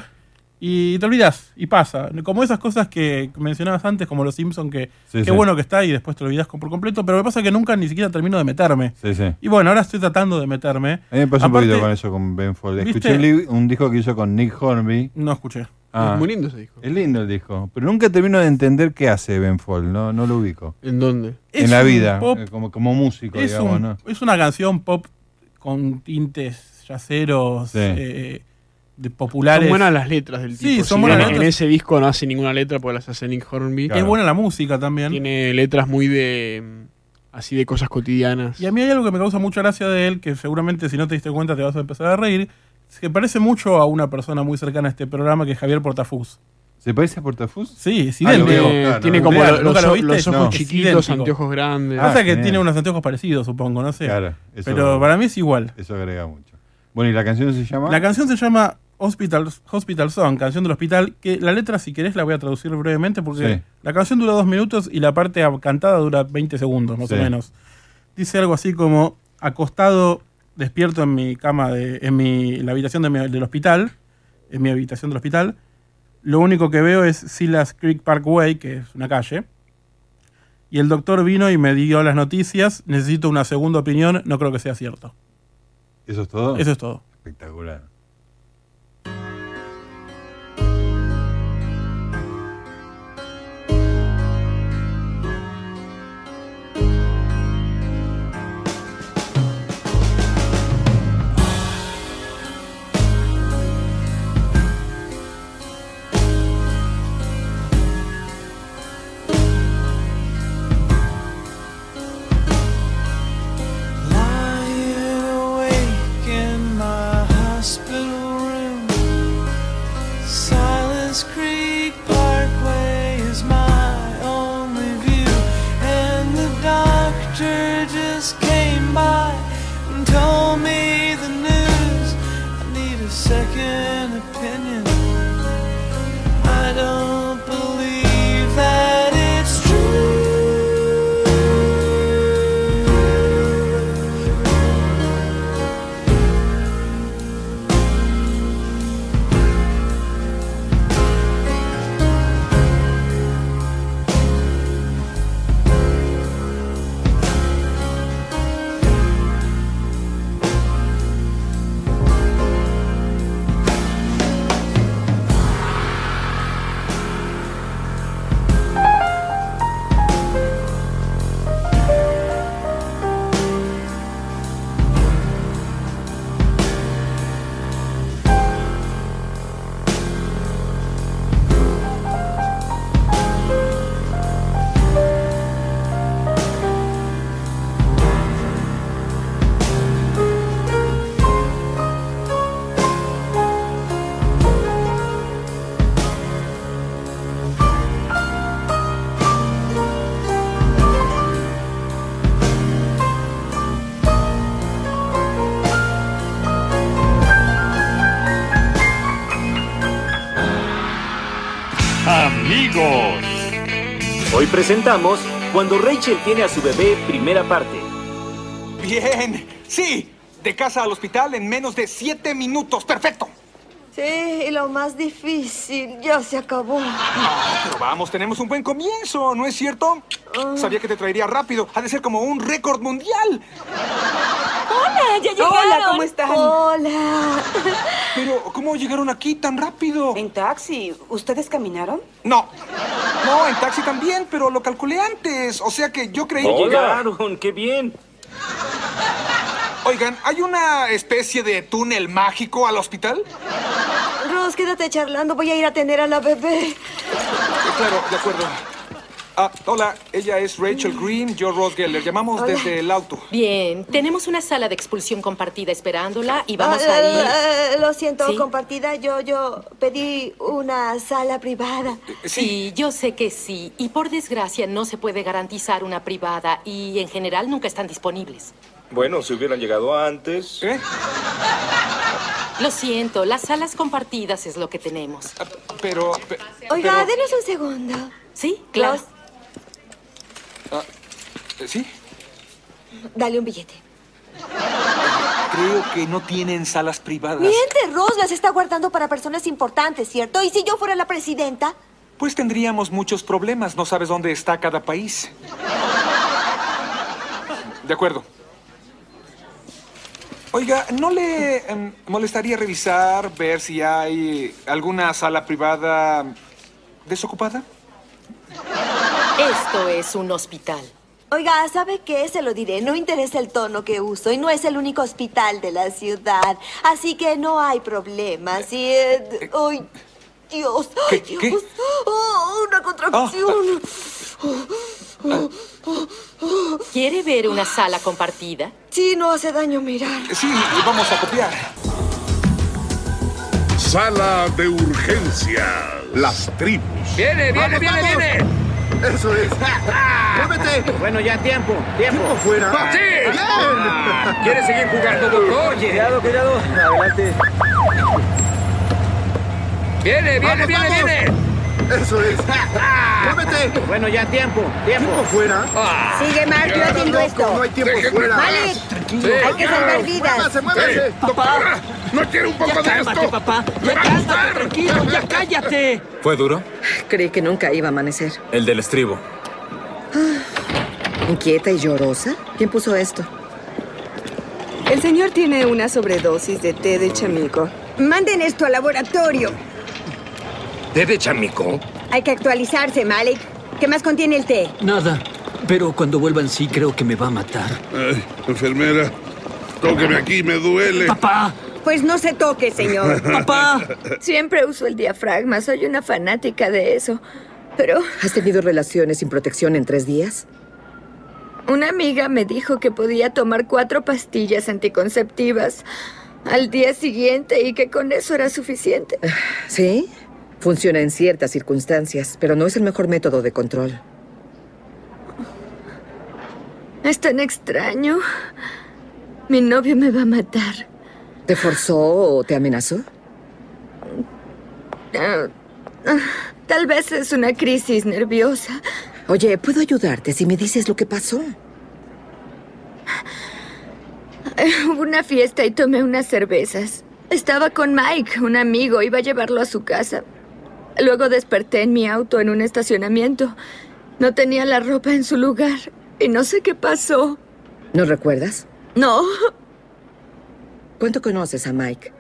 Y te olvidas, y pasa. Como esas cosas que mencionabas antes, como los Simpson que Sí, qué sí. bueno que está y después te olvidas por completo, pero me pasa que nunca ni siquiera termino de meterme. Sí, sí. Y bueno, ahora estoy tratando de meterme. A mí me pasó Aparte- un poquito con eso con Ben. ¿Viste? Escuché un, disco que hizo con Nick Hornby. No escuché. Ah. Es muy lindo ese disco. Es lindo el disco. Pero nunca termino de entender qué hace Ben Folds. No, no lo ubico. ¿En dónde? En Es la vida. pop- eh, como, como músico, Es, digamos, un- ¿no? es una canción pop con tintes yaceros Sí. eh, de populares. Son buenas las letras del tipo. Sí, Si son bien buenas En letras. ese disco no hace ninguna letra porque las hace Nick Hornby. Es buena la música también. Tiene letras muy de. así de cosas cotidianas. Y a mí hay algo que me causa mucha gracia de él, que seguramente si no te diste cuenta te vas a empezar a reír, es que parece mucho a una persona muy cercana a este programa que es Javier Portafus. ¿Se parece a Portafus? Sí, es Ah, lo idéntico. veo, claro, tiene no. como los, ¿nunca lo los ojos No. chiquitos, anteojos grandes. Ah, Pasa que genial. tiene unos anteojos parecidos, supongo, no sé. Claro, eso- Pero para mí es igual. Eso agrega mucho. Bueno, ¿y la canción se llama? La canción se llama Hospital, Hospital Song, canción del hospital, que la letra, si querés, la voy a traducir brevemente porque Sí. la canción dura dos minutos y la parte cantada dura 20 segundos, más Sí. o menos. Dice algo así como, acostado, despierto en mi cama, de, en, mi, en la habitación de mi- del hospital, en mi habitación del hospital, lo único que veo es Silas Creek Parkway, que es una calle, y el doctor vino y me dio las noticias, necesito una segunda opinión, no creo que sea cierto. ¿Eso es todo? Eso es todo. Espectacular. Hoy presentamos Cuando Rachel tiene a su bebé, primera parte. Bien, sí. De casa al hospital en menos de siete minutos. Perfecto. Sí, y lo más difícil ya se acabó. Pero vamos, tenemos un buen comienzo, ¿no es cierto? Ah. Sabía que te traería rápido. Ha de ser como un récord mundial. Hola, ya llegaron. Hola, ¿cómo están? Hola. Pero, ¿cómo llegaron aquí tan rápido? En taxi. ¿Ustedes caminaron? No. No, en taxi también, pero lo calculé antes. O sea que yo creí que... Llegaron, qué bien. Oigan, ¿hay una especie de túnel mágico al hospital? Ross, quédate charlando. Voy a ir a atender a la bebé. Claro, de acuerdo. Ah, hola, ella es Rachel Green, yo Ross Geller. Llamamos Hola. desde el auto. Bien, tenemos una sala de expulsión compartida esperándola y vamos Ah, a ir. eh, lo siento, Sí. compartida. Yo, yo pedí una sala privada. Sí, yo sé que sí. Y por desgracia no se puede garantizar una privada y en general nunca están disponibles. Bueno, si hubieran llegado antes. Lo siento, las salas compartidas es lo que tenemos. Pero. Oiga, denos un segundo. Sí, claro. Ah, eh, ¿Sí? dale un billete. Creo que no tienen salas privadas. Miente, Ross, las está guardando para personas importantes, ¿cierto? ¿Y si yo fuera la presidenta? Pues tendríamos muchos problemas. No sabes dónde está cada país. De acuerdo. Oiga, ¿no le em, molestaría revisar, ver si hay alguna sala privada desocupada? Esto es un hospital. Oiga, ¿sabe qué? Se lo diré. No interesa el tono que uso y no es el único hospital de la ciudad. Así que no hay problema. Si... eh, ¡Ay, Dios! ¡Ay, ¿Qué? Dios! ¡Oh, una contracción! ¿Quiere ver una sala compartida? Sí, no hace daño mirar. Sí, vamos a copiar. Sala de urgencia. Las tribus. Viene, viene, viene, viene. Eso es. ¡Muévete! Bueno, ya tiempo, tiempo. fuera. ¡Sí! ¡Bien! ¿Quieres seguir jugando, doctor? Cuidado, cuidado. Adelante. Viene, viene, Vamos, viene, vamos. viene. Eso es. ¡Muévete! Bueno, ya tiempo, tiempo. fuera? Sigue, Mark, yo atiendo esto. No hay tiempo fuera. Malik, Sí. hay que salvar vidas. ¡Muévase, muévase! Doctora, ¿No quiere un poco de esto? papá. Ya cálmate, tranquilo, ya cállate. ¿Fue duro? Creí que nunca iba a amanecer. El del estribo. ¿Inquieta y llorosa? ¿Quién puso esto? El señor tiene una sobredosis de té de chamico. Manden esto al laboratorio. ¿Té de chamico? Hay que actualizarse, Malik. ¿Qué más contiene el té? Nada. Pero cuando vuelvan sí creo que me va a matar. Ay, enfermera, tóqueme aquí, me duele. ¡Papá! Pues no se toque, señor. ¡Papá! Siempre uso el diafragma. Soy una fanática de eso. Pero ¿Has tenido relaciones sin protección en tres días? una amiga me dijo que podía tomar cuatro pastillas anticonceptivas al día siguiente y que con eso era suficiente. Sí. Funciona en ciertas circunstancias, pero no es el mejor método de control. Es tan extraño. Mi novio me va a matar. ¿Te forzó o te amenazó? Ah, Tal vez es una crisis nerviosa. Oye, ¿puedo ayudarte si me dices lo que pasó? Hubo una fiesta y tomé unas cervezas. Estaba con Mike, un amigo, iba a llevarlo a su casa. Luego desperté en mi auto en un estacionamiento. No tenía la ropa en su lugar y no sé qué pasó. ¿No recuerdas? No. ¿Cuánto conoces a Mike?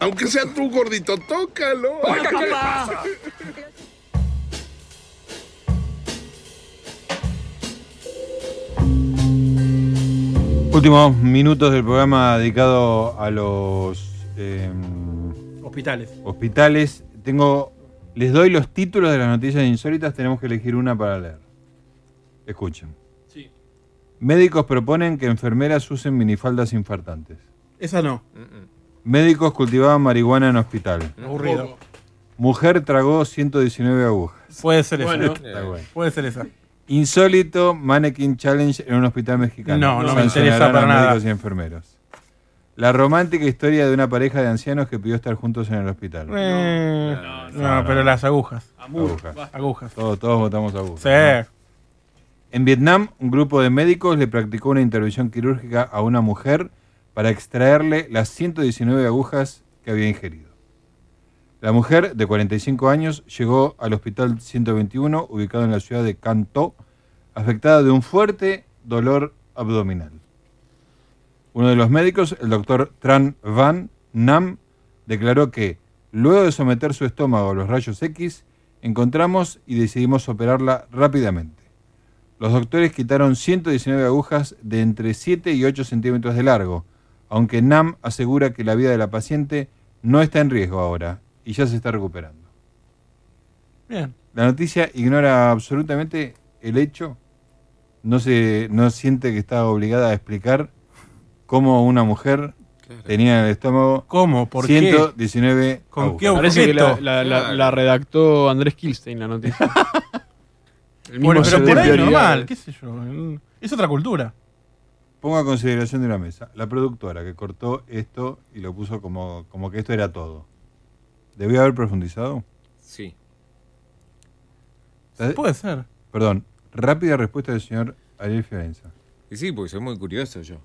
Aunque sea tú, gordito, tócalo. Oiga, ¿qué le pasa? Últimos minutos del programa dedicado a los eh, Hospitales. hospitales. Tengo, les doy los títulos de las noticias insólitas. Tenemos que elegir una para leer. Escuchen. Sí. Médicos proponen que enfermeras usen minifaldas infartantes. Esa no. Médicos cultivaban marihuana en hospital. Aburrido. Mujer tragó 119 agujas. Puede ser esa. Bueno. Está bueno. Puede ser esa. Insólito Mannequin Challenge en un hospital mexicano. No, no me interesa para a nada. médicos y enfermeros. La romántica historia de una pareja de ancianos que pidió estar juntos en el hospital. Eh, no, pero las agujas. Agujas. Agujas. Todos, todos votamos agujas. Sí. ¿no? En Vietnam, un grupo de médicos le practicó una intervención quirúrgica a una mujer para extraerle las 119 agujas que había ingerido. La mujer, de 45 años, llegó al hospital 121, ubicado en la ciudad de Can Tho, afectada de un fuerte dolor abdominal. Uno de los médicos, el doctor Tran Van Nam, declaró que, luego de someter su estómago a los rayos X, encontramos y decidimos operarla rápidamente. Los doctores quitaron 119 agujas de entre 7 y 8 centímetros de largo, aunque Nam asegura que la vida de la paciente no está en riesgo ahora y ya se está recuperando. Bien. La noticia ignora absolutamente el hecho, no, se, no siente que está obligada a explicar cómo una mujer tenía en el estómago ¿Cómo? ¿Por qué? 119 ¿Con agujas. qué Parece que la, objeto? la- la- la redactó Andrés Kilstein la noticia. El mismo Bueno, pero por ahí normal, qué sé yo. Es otra cultura. Pongo a consideración de la mesa. La productora que cortó esto y lo puso como, como que esto era todo. ¿Debió haber profundizado? Sí. Puede ser. Perdón, rápida respuesta del señor Ariel Fiorenza. Y sí, porque soy muy curioso yo.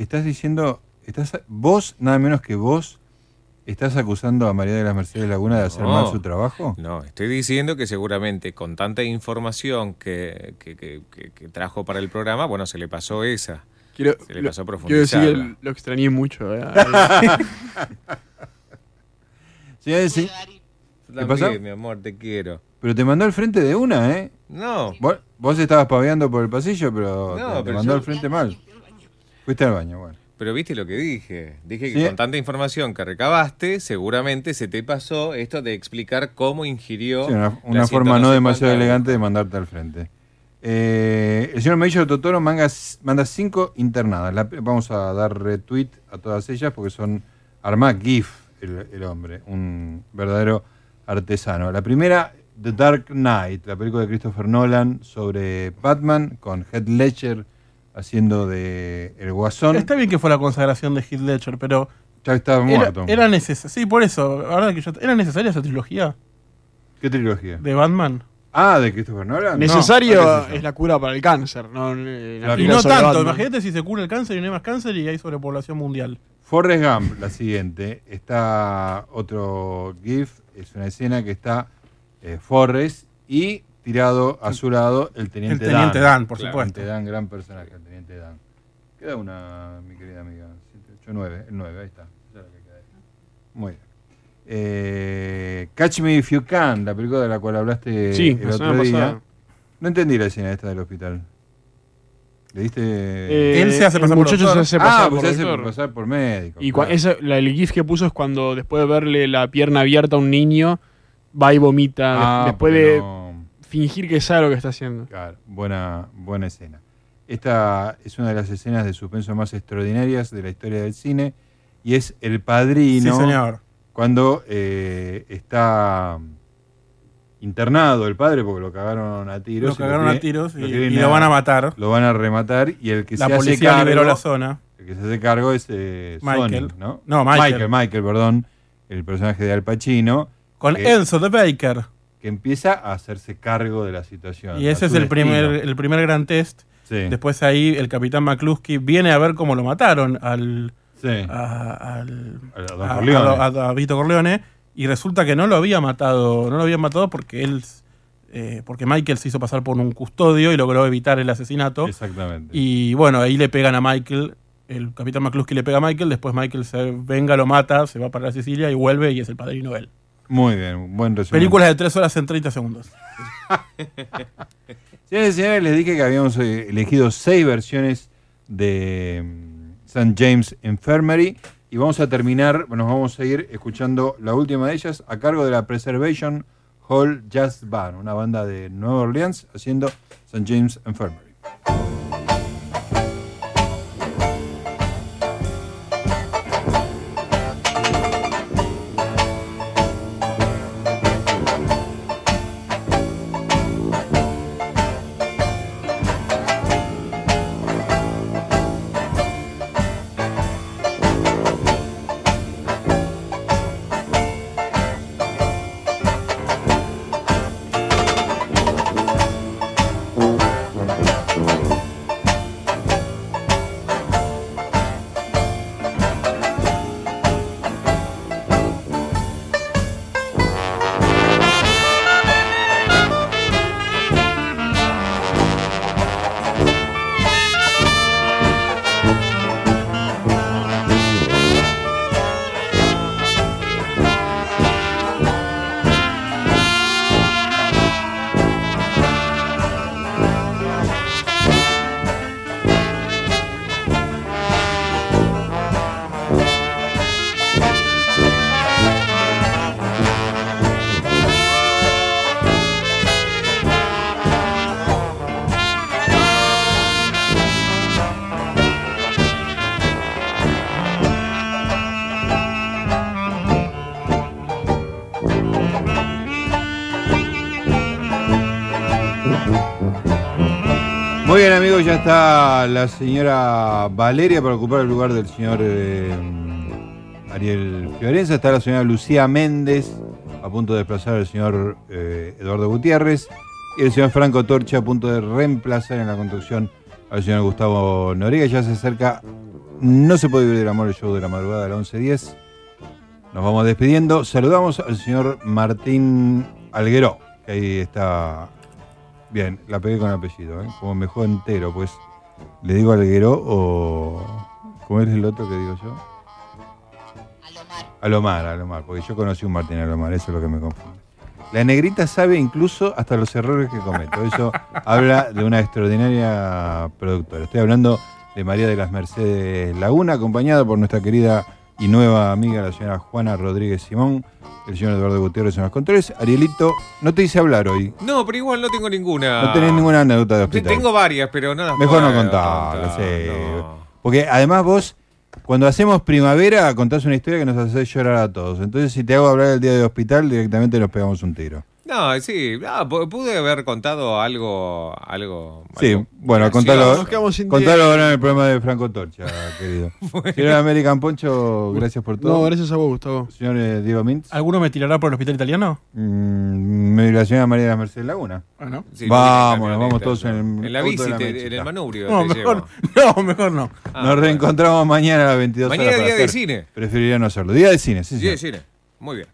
Estás diciendo, estás vos, nada menos que vos, estás acusando a María de las Mercedes Laguna de hacer No. mal su trabajo. No, estoy diciendo que seguramente con tanta información que, que- que- que- que trajo para el programa, bueno, se le pasó esa. Quiero, se le lo- pasó quiero decir profundizar. que lo extrañé mucho. eh. Sí, sí. ¿Qué pasó? también, mi amor, te quiero. Pero te mandó al frente de una, ¿eh? No. Vos, vos estabas paveando por el pasillo, pero No, te, mandó yo- al frente mal. Fuiste al baño, bueno. Pero viste lo que dije. Dije que Sí. con tanta información que recabaste, seguramente se te pasó esto de explicar cómo ingirió. Sí, una, una forma no demasiado elegante de mandarte al frente. Eh, el señor Mayor Totoro manga, manda cinco internadas. La- vamos a dar retweet a todas ellas porque son Armad GIF, el, el hombre, un verdadero artesano. La primera, The Dark Knight, la película de Christopher Nolan sobre Batman, con Heath Ledger haciendo de el guasón. Está bien que fue la consagración de Heath Ledger, pero. Ya estaba era, muerto. era necesario. Sí, por eso. Ahora que yo, ¿Era necesaria esa trilogía ¿Qué trilogía? de Batman? Ah, de Christopher Nolan. No, Necesario no, es la cura para el cáncer, no eh, la Y no tanto. Batman. Imagínate si se cura el cáncer y no hay más cáncer y hay sobrepoblación mundial. Forrest Gump, la siguiente. Está otro GIF, es una escena que está eh, Forrest y tirado a su lado el teniente, El teniente Dan, por Claro, supuesto. Teniente Dan, gran personaje, el teniente Dan. Queda una, mi querida amiga. 7, 8, 9, el 9, ahí está. Muy bien. Eh, Catch Me If You Can, la película de la cual hablaste Sí, el la otro día. pasada. No entendí la escena esta del hospital. ¿Le diste? Eh, Él se hace el pasar por muchacho se hace pasar ah, por pues se hace doctor. pasar por médico. Y claro. esa- la- el GIF que puso es cuando después de verle la pierna abierta a un niño, va y vomita. Ah, después de no- fingir que sabe lo que está haciendo. Claro, buena, buena escena. Esta es una de las escenas de suspenso más extraordinarias de la historia del cine y es El Padrino. Sí, señor. Cuando eh, está internado el padre porque lo cagaron a tiros. Lo cagaron a tiros y- lo van a matar. Lo van a rematar y el que La se hace policía cargo, liberó la zona. El que se hace cargo es eh, Michael. Sonny, ¿no? No, Michael. Michael, Michael, perdón. El personaje de Al Pacino. Con que- Enzo de Baker. Que empieza a hacerse cargo de la situación. Y ese es el primer, el primer gran test. Sí. Después ahí el capitán McCluskey viene a ver cómo lo mataron al, Sí. a, al- A Don a- Corleone. a- a David Corleone y resulta que no lo había matado, no lo habían matado porque él eh, porque Michael se hizo pasar por un custodio y logró evitar el asesinato. Exactamente. Y bueno, ahí le pegan a Michael, el capitán McCluskey le pega a Michael, después Michael se venga, lo mata, se va para la Sicilia y vuelve y es el padrino él. Muy bien, buen resumen. Películas de tres horas en 30 segundos. Señores y señores, les dije que habíamos eh, elegido seis versiones de mm, St. James Infirmary y vamos a terminar, bueno, nos vamos a ir escuchando la última de ellas a cargo de la Preservation Hall Jazz Band, una banda de Nueva Orleans haciendo St. James Infirmary. Amigos, ya está la señora Valeria para ocupar el lugar del señor eh, Ariel Fiorenza. Está la señora Lucía Méndez a punto de desplazar al señor eh, Eduardo Gutiérrez. Y el señor Franco Torcha a punto de reemplazar en la conducción al señor Gustavo Noriega. Ya se acerca, no se puede vivir del amor el show de la madrugada a las 11.10. Nos vamos despidiendo. Saludamos al señor Martín Algueró, que ahí está. Bien, la pegué con apellido, ¿eh? como me juego entero, pues. ¿Le digo Algueró o. ¿Cómo es el otro que digo yo? Alomar. Alomar, porque yo conocí un Martín Alomar, eso es lo que me confunde. La negrita sabe incluso hasta los errores que cometo. Eso habla de una extraordinaria productora. Estoy hablando de María de las Mercedes Laguna, acompañada por nuestra querida y nueva amiga, la señora Juana Rodríguez Simón, el señor Eduardo Gutiérrez en los controles. Arielito, no te hice hablar hoy. No, pero igual no tengo ninguna. No tenés ninguna anécdota de hospital. Tengo varias, pero nada. Mejor no contarlo, sí. Porque además vos, cuando hacemos primavera, contás una historia que nos hace llorar a todos. Entonces, si te hago hablar del día de hospital, directamente nos pegamos un tiro. No, sí, ah, pu- pude haber contado algo, algo. Sí, algo bueno, contalo, contalo ahora en el programa de Franco Torcha, querido. Señor American Poncho, gracias por todo. No, gracias a vos, Gustavo. Señor eh, Diego Mintz. ¿Alguno me tirará por el hospital italiano? Mm, me- la señora María de la Mercedes Laguna. Bueno. Sí, vamos, nos vamos todos en, en el la bici, de la te- en el manubrio. No, te mejor, llevo. no, mejor no. Ah, Nos reencontramos mañana a las 22 Mañana horas. día de cine. Preferiría no hacerlo. Día de cine, sí, Sí, señor. cine. Muy bien.